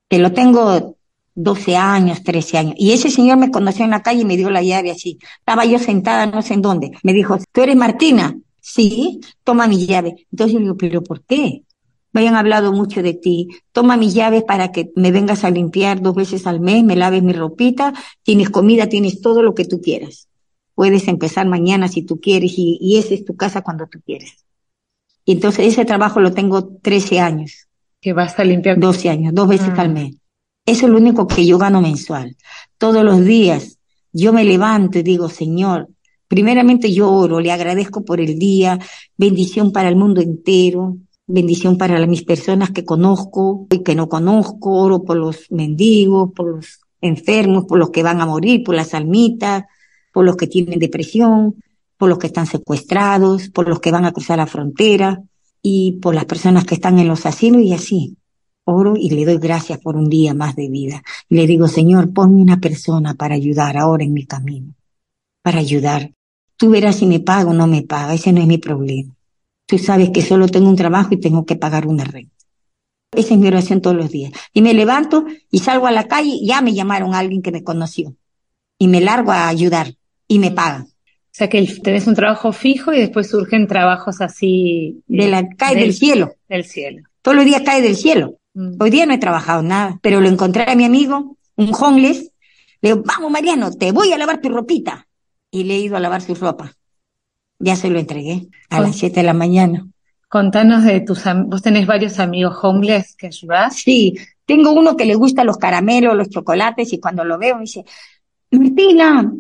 que lo tengo 12 años, 13 años. Y ese señor me conoció en la calle y me dio la llave así. Estaba yo sentada no sé en dónde. Me dijo, ¿tú eres Martina? Sí, toma mi llave. Entonces yo digo, ¿pero por qué? Me hayan hablado mucho de ti. Toma mi llave para que me vengas a limpiar dos veces al mes, me laves mi ropita, tienes comida, tienes todo lo que tú quieras. Puedes empezar mañana si tú quieres y, y esa es tu casa cuando tú quieres. Y entonces ese trabajo lo tengo 13 años. Que vas a limpiar. 12 años, dos veces Ah. al mes. Eso es lo único que yo gano mensual. Todos los días yo me levanto y digo, Señor, primeramente yo oro, le agradezco por el día, bendición para el mundo entero, bendición para mis personas que conozco y que no conozco, oro por los mendigos, por los enfermos, por los que van a morir, por las almitas, por los que tienen depresión, por los que están secuestrados, por los que van a cruzar la frontera y por las personas que están en los asilos y así. Oro y le doy gracias por un día más de vida. Y le digo, Señor, ponme una persona para ayudar ahora en mi camino, para ayudar. Tú verás si me paga o no me paga, ese no es mi problema. Tú sabes que solo tengo un trabajo y tengo que pagar una renta. Esa es mi oración todos los días. Y me levanto y salgo a la calle, y ya me llamaron a alguien que me conoció. Y me largo a ayudar y me pagan. O sea que tenés un trabajo fijo y después surgen trabajos así. De la, cae del, cielo. Del cielo. Todos los días cae del cielo. Mm. Hoy día no he trabajado nada, pero lo encontré a mi amigo, un homeless. Le digo, vamos Mariano, te voy a lavar tu ropita. Y le he ido a lavar su ropa. Ya se lo entregué a las siete de la mañana. Contanos de tus vos tenés varios amigos homeless que ayudás. Sí, tengo uno que le gusta los caramelos, los chocolates y cuando lo veo me dice, Martina,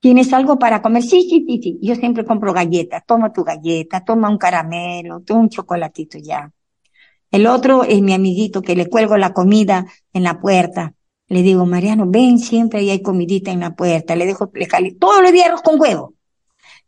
¿tienes algo para comer? Sí, sí, sí, sí. Yo siempre compro galletas, toma tu galleta, toma un caramelo, toma un chocolatito ya. El otro es mi amiguito que le cuelgo la comida en la puerta. Le digo, Mariano, ven siempre y hay comidita en la puerta. Le dejo, le cali todos los días arroz con huevo.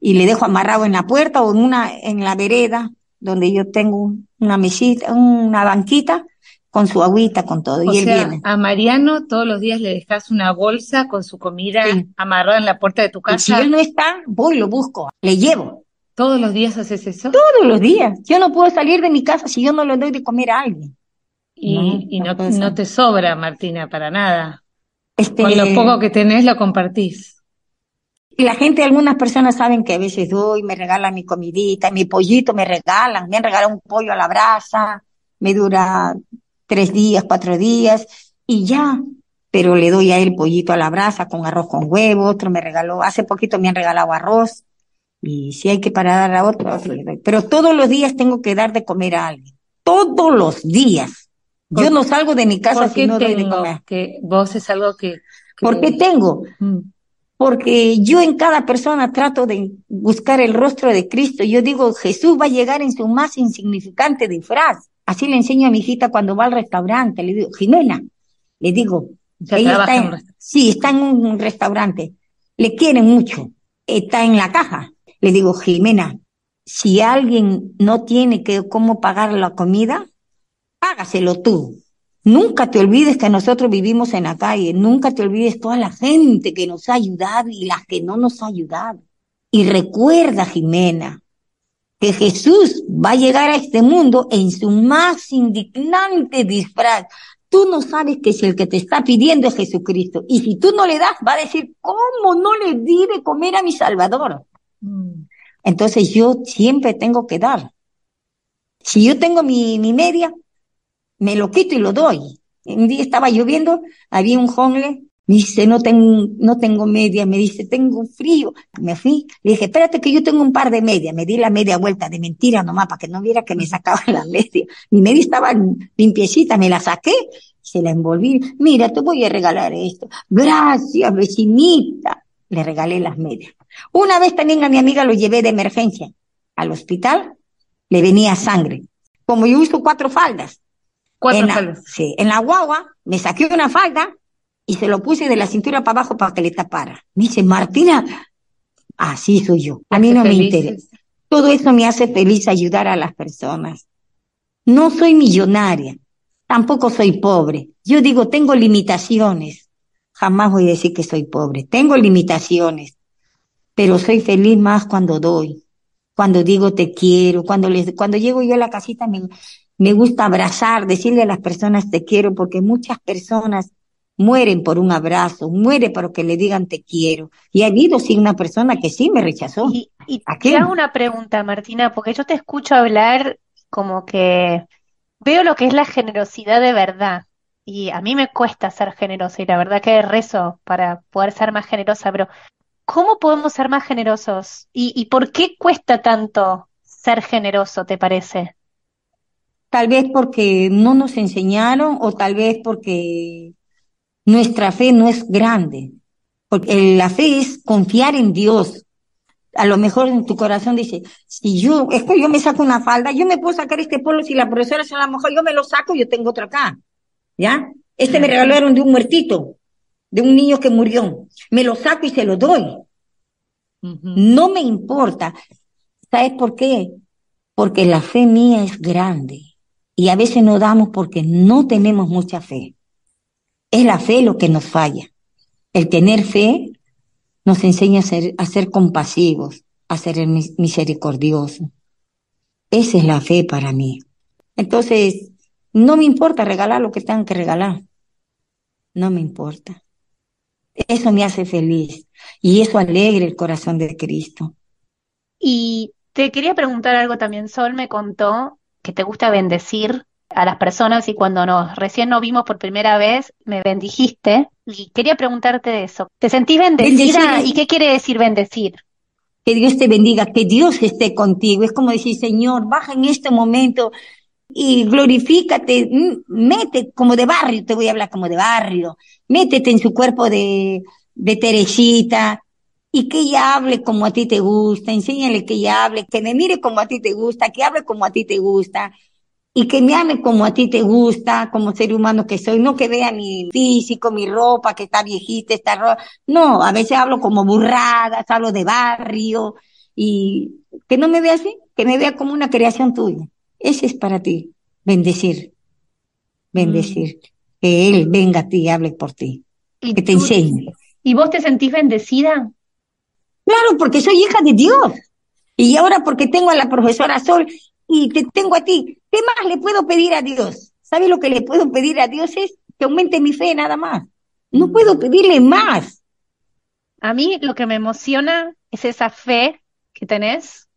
Y le dejo amarrado en la puerta o en una, en la vereda donde yo tengo una mesita, una banquita con su agüita, con todo. y él viene. A Mariano todos los días le dejas una bolsa con su comida amarrada en la puerta de tu casa. si él no está, voy, lo busco, le llevo. ¿Todos los días haces eso? Todos los días. Yo no puedo salir de mi casa si yo no le doy de comer a alguien. Y no, no, te sobra, Martina, para nada. Este... Con lo poco que tenés lo compartís. Y la gente, algunas personas saben que a veces doy, me regalan mi comidita, mi pollito me regalan, me han regalado un pollo a la brasa, me dura tres días, cuatro días y ya. Pero le doy a él pollito a la brasa con arroz con huevo, otro me regaló, hace poquito me han regalado arroz y si hay que parar a otro, otro le doy. Pero todos los días tengo que dar de comer a alguien. Todos los días. Yo no salgo de mi casa si no doy de comer. Que vos es algo que... ¿Por qué tengo? Mm porque yo en cada persona trato de buscar el rostro de Cristo. Yo digo, Jesús va a llegar en su más insignificante disfraz. Así le enseño a mi hijita cuando va al restaurante. Le digo, Jimena, le digo, ella está en, sí, está en un restaurante. Le quieren mucho. Está en la caja. Le digo, Jimena, si alguien no tiene que cómo pagar la comida, págaselo tú. Nunca te olvides que nosotros vivimos en la calle, nunca te olvides toda la gente que nos ha ayudado y las que no nos ha ayudado. Y recuerda, Jimena, que Jesús va a llegar a este mundo en su más indignante disfraz. Tú no sabes que si el que te está pidiendo es Jesucristo. Y si tú no le das, va a decir, ¿cómo no le di de comer a mi Salvador? Mm. Entonces yo siempre tengo que dar. Si yo tengo mi, mi media, me lo quito y lo doy. Un día estaba lloviendo, había un jongle, me dice, no tengo, no tengo media, me dice, tengo frío. Me fui, le dije, espérate que yo tengo un par de medias, me di la media vuelta de mentira nomás para que no viera que me sacaba la media. Mi media estaba limpiecita, me la saqué, se la envolví. Mira, te voy a regalar esto. Gracias, vecinita. Le regalé las medias. Una vez también a mi amiga lo llevé de emergencia al hospital, le venía sangre. Como yo uso cuatro faldas, Cuatro en sí, en la guagua me saqué una falda y se lo puse de la cintura para abajo para que le tapara. Me dice, Martina, así soy yo. A mí no me interesa. Todo eso me hace feliz ayudar a las personas. No soy millonaria, tampoco soy pobre. Yo digo, tengo limitaciones. Jamás voy a decir que soy pobre. Tengo limitaciones, pero soy feliz más cuando doy, cuando digo te quiero, cuando les, cuando llego yo a la casita me, me gusta abrazar, decirle a las personas te quiero, porque muchas personas mueren por un abrazo, muere por que le digan te quiero. Y ha habido sí una persona que sí me rechazó. Y, y te hago una pregunta, Martina, porque yo te escucho hablar como que veo lo que es la generosidad de verdad. Y a mí me cuesta ser generosa y la verdad que rezo para poder ser más generosa, pero ¿cómo podemos ser más generosos? ¿Y, y por qué cuesta tanto ser generoso, te parece? Tal vez porque no nos enseñaron o tal vez porque nuestra fe no es grande. Porque la fe es confiar en Dios. A lo mejor en tu corazón dice, si yo, es que yo me saco una falda, yo me puedo sacar este polo, si la profesora se la mejor yo me lo saco, yo tengo otro acá. ¿Ya? Este me regalaron de un muertito, de un niño que murió. Me lo saco y se lo doy. No me importa. ¿Sabes por qué? Porque la fe mía es grande. Y a veces no damos porque no tenemos mucha fe. Es la fe lo que nos falla. El tener fe nos enseña a ser, a ser compasivos, a ser misericordiosos. Esa es la fe para mí. Entonces, no me importa regalar lo que tengan que regalar. No me importa. Eso me hace feliz y eso alegra el corazón de Cristo. Y te quería preguntar algo también. Sol me contó que te gusta bendecir a las personas y cuando nos recién nos vimos por primera vez me bendijiste y quería preguntarte de eso. ¿Te sentís bendecida? ¿Y qué quiere decir bendecir? Que Dios te bendiga, que Dios esté contigo. Es como decir, Señor, baja en este momento y glorifícate, mete como de barrio, te voy a hablar como de barrio, métete en su cuerpo de, de Teresita y que ella hable como a ti te gusta, enséñale que ella hable, que me mire como a ti te gusta, que hable como a ti te gusta, y que me ame como a ti te gusta, como ser humano que soy, no que vea mi físico, mi ropa, que está viejita, está ropa. No, a veces hablo como burradas, hablo de barrio, y que no me vea así, que me vea como una creación tuya. Ese es para ti, bendecir, bendecir, mm. que Él venga a ti y hable por ti, ¿Y que te enseñe. ¿Y vos te sentís bendecida? Claro, porque soy hija de Dios. Y ahora porque tengo a la profesora Sol y te tengo a ti. ¿Qué más le puedo pedir a Dios? ¿Sabes lo que le puedo pedir a Dios? Es que aumente mi fe nada más. No mm. puedo pedirle más. A mí lo que me emociona es esa fe que tenés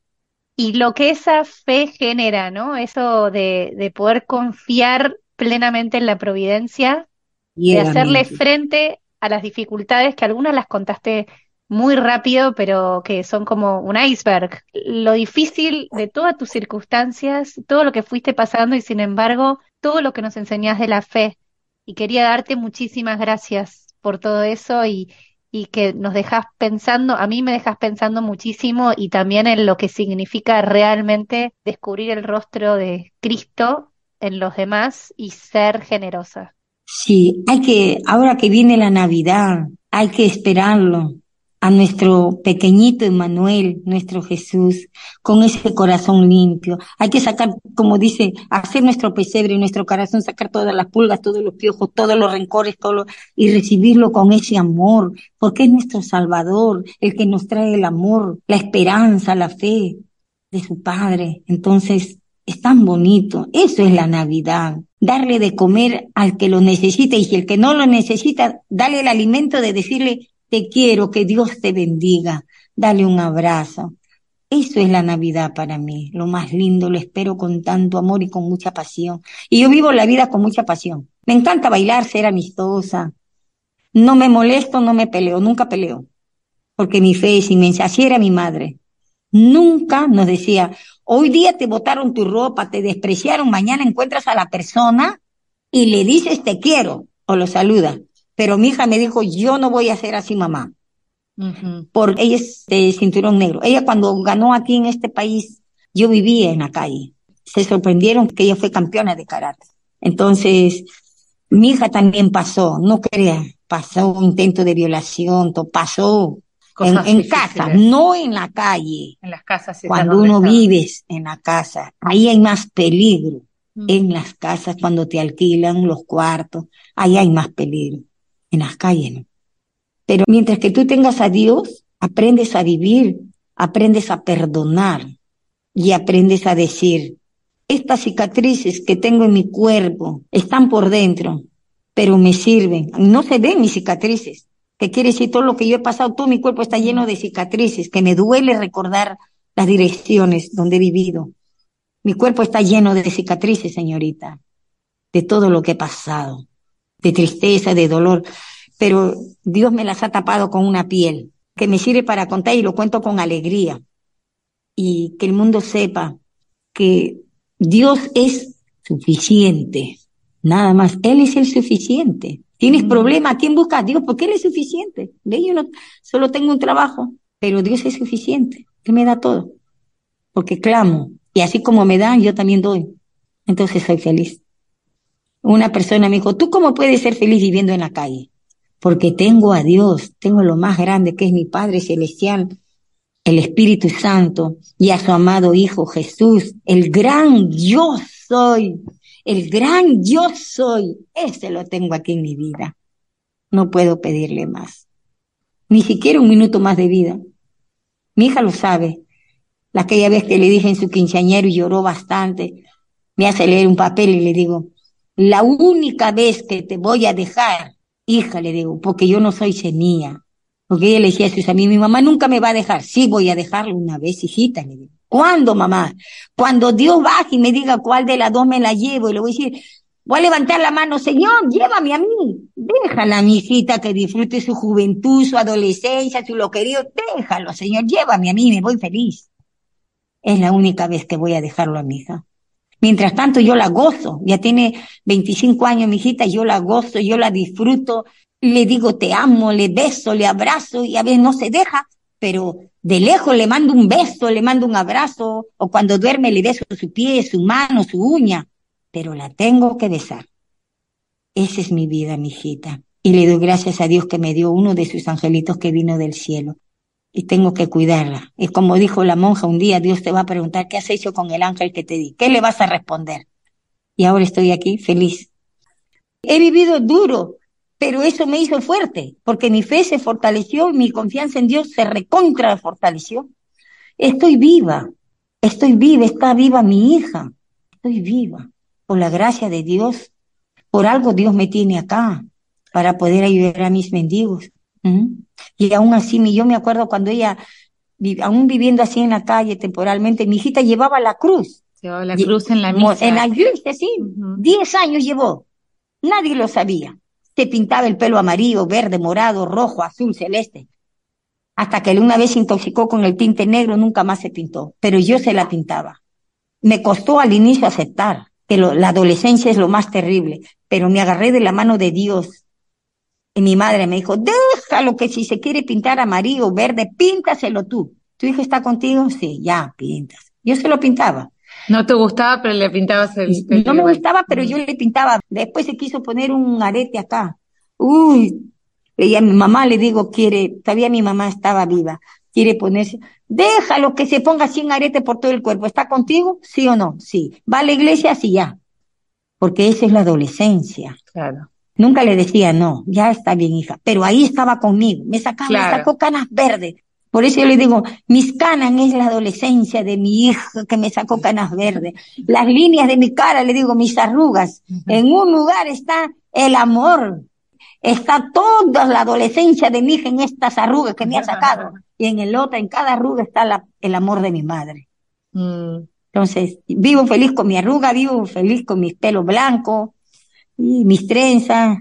y lo que esa fe genera, ¿no? Eso de, de poder confiar plenamente en la providencia, y de hacerle frente a las dificultades que algunas las contaste muy rápido, pero que son como un iceberg. Lo difícil de todas tus circunstancias, todo lo que fuiste pasando y sin embargo, todo lo que nos enseñás de la fe. Y quería darte muchísimas gracias por todo eso y, y que nos dejas pensando, a mí me dejas pensando muchísimo y también en lo que significa realmente descubrir el rostro de Cristo en los demás y ser generosa. Sí, hay que, ahora que viene la Navidad, hay que esperarlo, a nuestro pequeñito Emanuel, nuestro Jesús, con ese corazón limpio. Hay que sacar, como dice, hacer nuestro pesebre, nuestro corazón, sacar todas las pulgas, todos los piojos, todos los rencores, todo y recibirlo con ese amor, porque es nuestro Salvador, el que nos trae el amor, la esperanza, la fe de su Padre. Entonces, es tan bonito. Eso es la Navidad. Darle de comer al que lo necesita y si el que no lo necesita, dale el alimento de decirle, te quiero, que Dios te bendiga, dale un abrazo. Eso es la Navidad para mí, lo más lindo, lo espero con tanto amor y con mucha pasión. Y yo vivo la vida con mucha pasión. Me encanta bailar, ser amistosa. No me molesto, no me peleo, nunca peleo, porque mi fe es inmensa. Así era mi madre. Nunca nos decía, hoy día te botaron tu ropa, te despreciaron, mañana encuentras a la persona y le dices te quiero o lo saluda. Pero mi hija me dijo, yo no voy a ser así mamá. Porque ella es de cinturón negro. Ella cuando ganó aquí en este país, yo vivía en la calle. Se sorprendieron que ella fue campeona de karate. Entonces, mi hija también pasó, no crea, pasó un intento de violación, pasó en, casa, no en la calle. En las casas. Cuando uno vive en la casa, ahí hay más peligro. En las casas, cuando te alquilan los cuartos, ahí hay más peligro en las calles. Pero mientras que tú tengas a Dios, aprendes a vivir, aprendes a perdonar y aprendes a decir, estas cicatrices que tengo en mi cuerpo están por dentro, pero me sirven. No se ven mis cicatrices, que quiere decir todo lo que yo he pasado, todo mi cuerpo está lleno de cicatrices, que me duele recordar las direcciones donde he vivido. Mi cuerpo está lleno de cicatrices, señorita, de todo lo que he pasado de tristeza, de dolor, pero Dios me las ha tapado con una piel que me sirve para contar y lo cuento con alegría. Y que el mundo sepa que Dios es suficiente, nada más. Él es el suficiente. Tienes problema, ¿a quién buscas? Dios, porque Él es suficiente. De yo no, solo tengo un trabajo, pero Dios es suficiente, Él me da todo, porque clamo, y así como me dan, yo también doy. Entonces soy feliz. Una persona me dijo, ¿tú cómo puedes ser feliz viviendo en la calle? Porque tengo a Dios, tengo lo más grande que es mi Padre Celestial, el Espíritu Santo y a su amado Hijo Jesús, el gran yo soy, el gran yo soy. Ese lo tengo aquí en mi vida. No puedo pedirle más. Ni siquiera un minuto más de vida. Mi hija lo sabe. La aquella vez que le dije en su quinceañero y lloró bastante, me hace leer un papel y le digo, la única vez que te voy a dejar, hija, le digo, porque yo no soy semilla. Porque ella le decía a sus amigos, mi mamá nunca me va a dejar. Sí, voy a dejarlo una vez, hijita, le digo. ¿Cuándo, mamá? Cuando Dios baje y me diga cuál de las dos me la llevo, y le voy a decir, voy a levantar la mano, Señor, llévame a mí. Déjala, mi hijita, que disfrute su juventud, su adolescencia, su loquerío. Déjalo, Señor, llévame a mí, me voy feliz. Es la única vez que voy a dejarlo a mi hija. Mientras tanto, yo la gozo. Ya tiene 25 años mi hijita, yo la gozo, yo la disfruto. Le digo te amo, le beso, le abrazo y a veces no se deja, pero de lejos le mando un beso, le mando un abrazo, o cuando duerme le beso su pie, su mano, su uña, pero la tengo que besar. Esa es mi vida, mi hijita. Y le doy gracias a Dios que me dio uno de sus angelitos que vino del cielo y tengo que cuidarla. Y como dijo la monja un día, Dios te va a preguntar, ¿qué has hecho con el ángel que te di? ¿Qué le vas a responder? Y ahora estoy aquí feliz. He vivido duro, pero eso me hizo fuerte, porque mi fe se fortaleció mi confianza en Dios se recontra fortaleció. Estoy viva, estoy viva, está viva mi hija, estoy viva, por la gracia de Dios. Por algo Dios me tiene acá, para poder ayudar a mis mendigos. Y aún así, yo me acuerdo cuando ella, aún viviendo así en la calle temporalmente, mi hijita llevaba la cruz. Llevaba la cruz en la misa. En la iglesia, sí. Diez años llevó. Nadie lo sabía. Se pintaba el pelo amarillo, verde, morado, rojo, azul, celeste. Hasta que una vez se intoxicó con el tinte negro, nunca más se pintó. Pero yo se la pintaba. Me costó al inicio aceptar que la adolescencia es lo más terrible, pero me agarré de la mano de Dios y mi madre me dijo, déjalo que si se quiere pintar amarillo, verde, píntaselo tú. ¿Tu hijo está contigo? Sí, ya, pintas. Yo se lo pintaba. No te gustaba, pero le pintabas el... no me gustaba, pero yo le pintaba. Después se quiso poner un arete acá. Uy, y a mi mamá le digo, quiere, todavía mi mamá estaba viva, quiere ponerse, déjalo que se ponga sin arete por todo el cuerpo. ¿Está contigo? ¿Sí o no? Sí. ¿Va a la iglesia? Sí, ya. Porque esa es la adolescencia. Claro. Nunca le decía, no, ya está bien, hija, pero ahí estaba conmigo, me sacaba, me sacó canas verdes. Por eso yo le digo, mis canas es la adolescencia de mi hija que me sacó canas verdes. Las líneas de mi cara, le digo, mis arrugas. En un lugar está el amor. Está toda la adolescencia de mi hija en estas arrugas que me ha sacado. Y en el otro, en cada arruga está la, el amor de mi madre. Mm. Entonces, vivo feliz con mi arruga, vivo feliz con mis pelos blancos, y mis trenzas.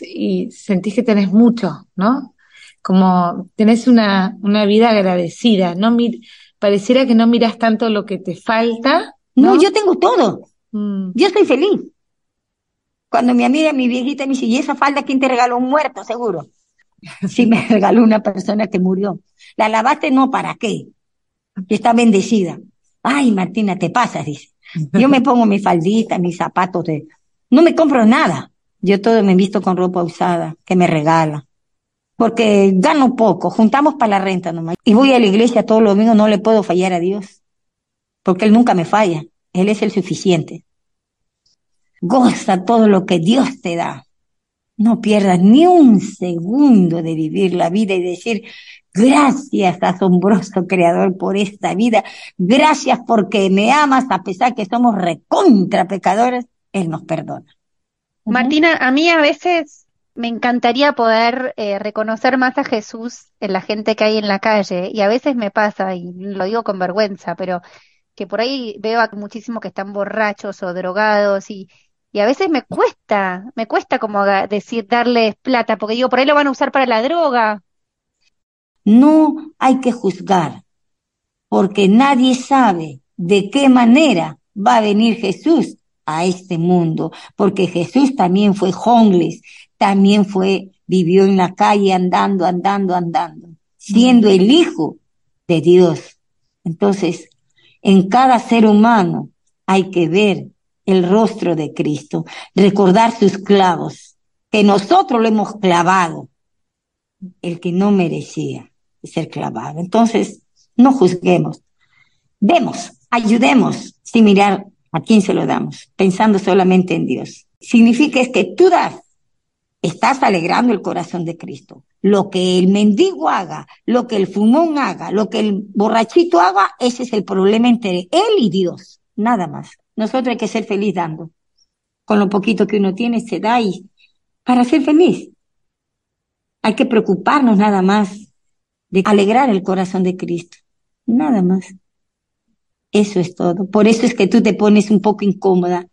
Y sentís que tenés mucho, ¿no? Como tenés una, una vida agradecida, ¿no? pareciera que no miras tanto lo que te falta. No, yo tengo todo. Mm. Yo estoy feliz. Cuando mi amiga, mi viejita, me dice, ¿y esa falda quién te regaló? Un muerto, seguro. Sí, me regaló una persona que murió. La lavaste, no, ¿para qué? Y está bendecida. Ay, Martina, te pasas, dice. Yo me pongo mi faldita, mis zapatos de no me compro nada. Yo todo me visto con ropa usada que me regala. Porque gano poco, juntamos para la renta nomás. Y voy a la iglesia todos los domingos, no le puedo fallar a Dios. Porque Él nunca me falla. Él es el suficiente. Goza todo lo que Dios te da. No pierdas ni un segundo de vivir la vida y decir, gracias asombroso creador por esta vida. Gracias porque me amas a pesar que somos recontra pecadores él nos perdona. Martina, a mí a veces me encantaría poder eh, reconocer más a Jesús en la gente que hay en la calle y a veces me pasa, y lo digo con vergüenza, pero que por ahí veo a muchísimos que están borrachos o drogados y, y a veces me cuesta, me cuesta como decir darles plata, porque digo, por ahí lo van a usar para la droga. No hay que juzgar, porque nadie sabe de qué manera va a venir Jesús a este mundo, porque Jesús también fue homeless, también fue, vivió en la calle andando, andando, andando, siendo el hijo de Dios. Entonces, en cada ser humano hay que ver el rostro de Cristo, recordar sus clavos, que nosotros lo hemos clavado, el que no merecía ser clavado. Entonces, no juzguemos, demos, ayudemos sin mirar a quién se lo damos, pensando solamente en Dios. Significa es que tú das, estás alegrando el corazón de Cristo. Lo que el mendigo haga, lo que el fumón haga, lo que el borrachito haga, ese es el problema entre él y Dios, nada más. Nosotros hay que ser feliz dando. Con lo poquito que uno tiene se da y para ser feliz. Hay que preocuparnos nada más de alegrar el corazón de Cristo. Nada más. Eso es todo. Por eso es que tú te pones un poco incómoda.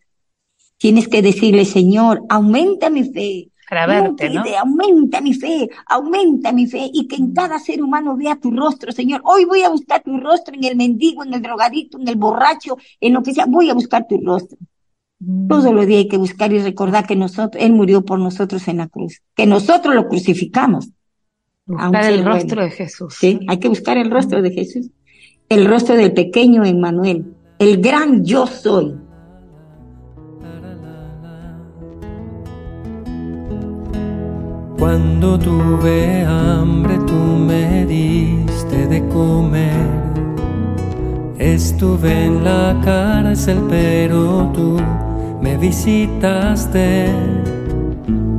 Tienes que decirle, Señor, aumenta mi fe. Para verte, ¿no? Aumenta mi fe, aumenta mi fe y que en cada ser humano vea tu rostro, Señor. Hoy voy a buscar tu rostro en el mendigo, en el drogadito, en el borracho, en lo que sea. Voy a buscar tu rostro. Mm. Todos los días hay que buscar y recordar que nosotros, Él murió por nosotros en la cruz, que nosotros lo crucificamos. Buscar el bueno. rostro de Jesús. Sí, hay que buscar el rostro de Jesús, el rostro del pequeño Emmanuel, el gran yo soy. Cuando tuve hambre tú me diste de comer. Estuve en la cárcel pero tú me visitaste.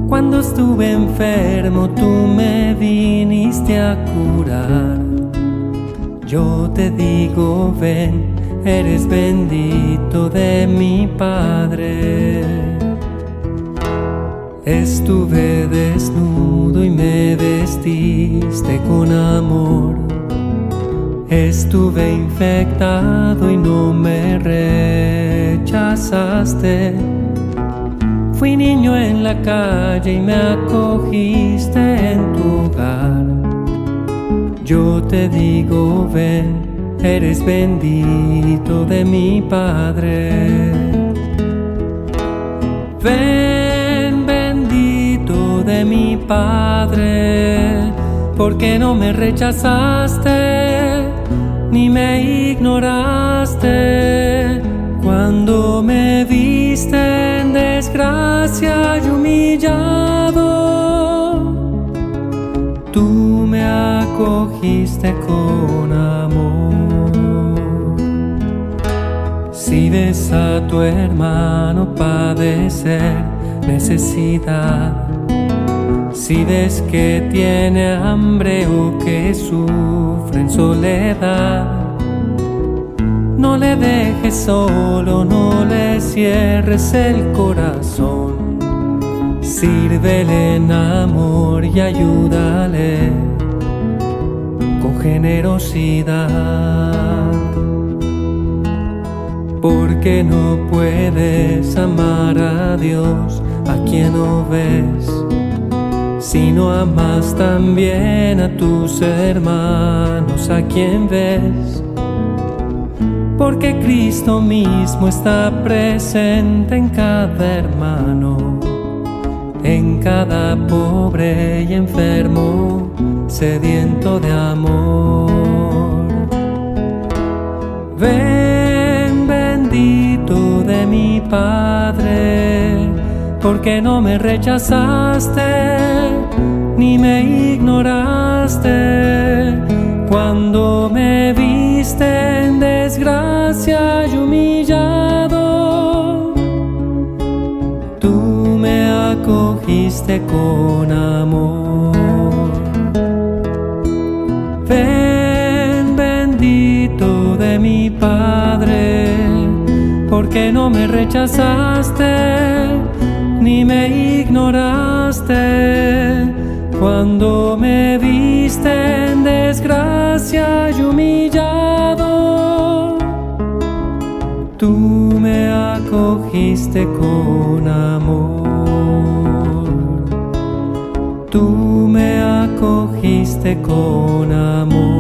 Cuando estuve enfermo tú me viniste a curar. Yo te digo ven, eres bendito de mi Padre. Estuve desnudo y me vestiste con amor. Estuve infectado y no me rechazaste. Fui niño en la calle y me acogiste en tu hogar. Yo te digo, ven, eres bendito de mi Padre. Ven, bendito de mi Padre, porque no me rechazaste ni me ignoraste cuando me viste en desgracia y humillado. Acogiste con amor. Si ves a tu hermano padecer necesidad, si ves que tiene hambre o que sufre en soledad, no le dejes solo, no le cierres el corazón. Sírvele en amor y ayúdale generosidad. Porque no puedes amar a Dios a quien no ves, si no amas también a tus hermanos a quien ves. Porque Cristo mismo está presente en cada hermano, en cada pobre y enfermo, sediento de amor. Ven bendito de mi Padre, porque no me rechazaste ni me ignoraste cuando me viste en desgracia y humillado. Tú me acogiste con amor. Porque no me rechazaste ni me ignoraste cuando me viste en desgracia y humillado. Tú me acogiste con amor. Tú me acogiste con amor.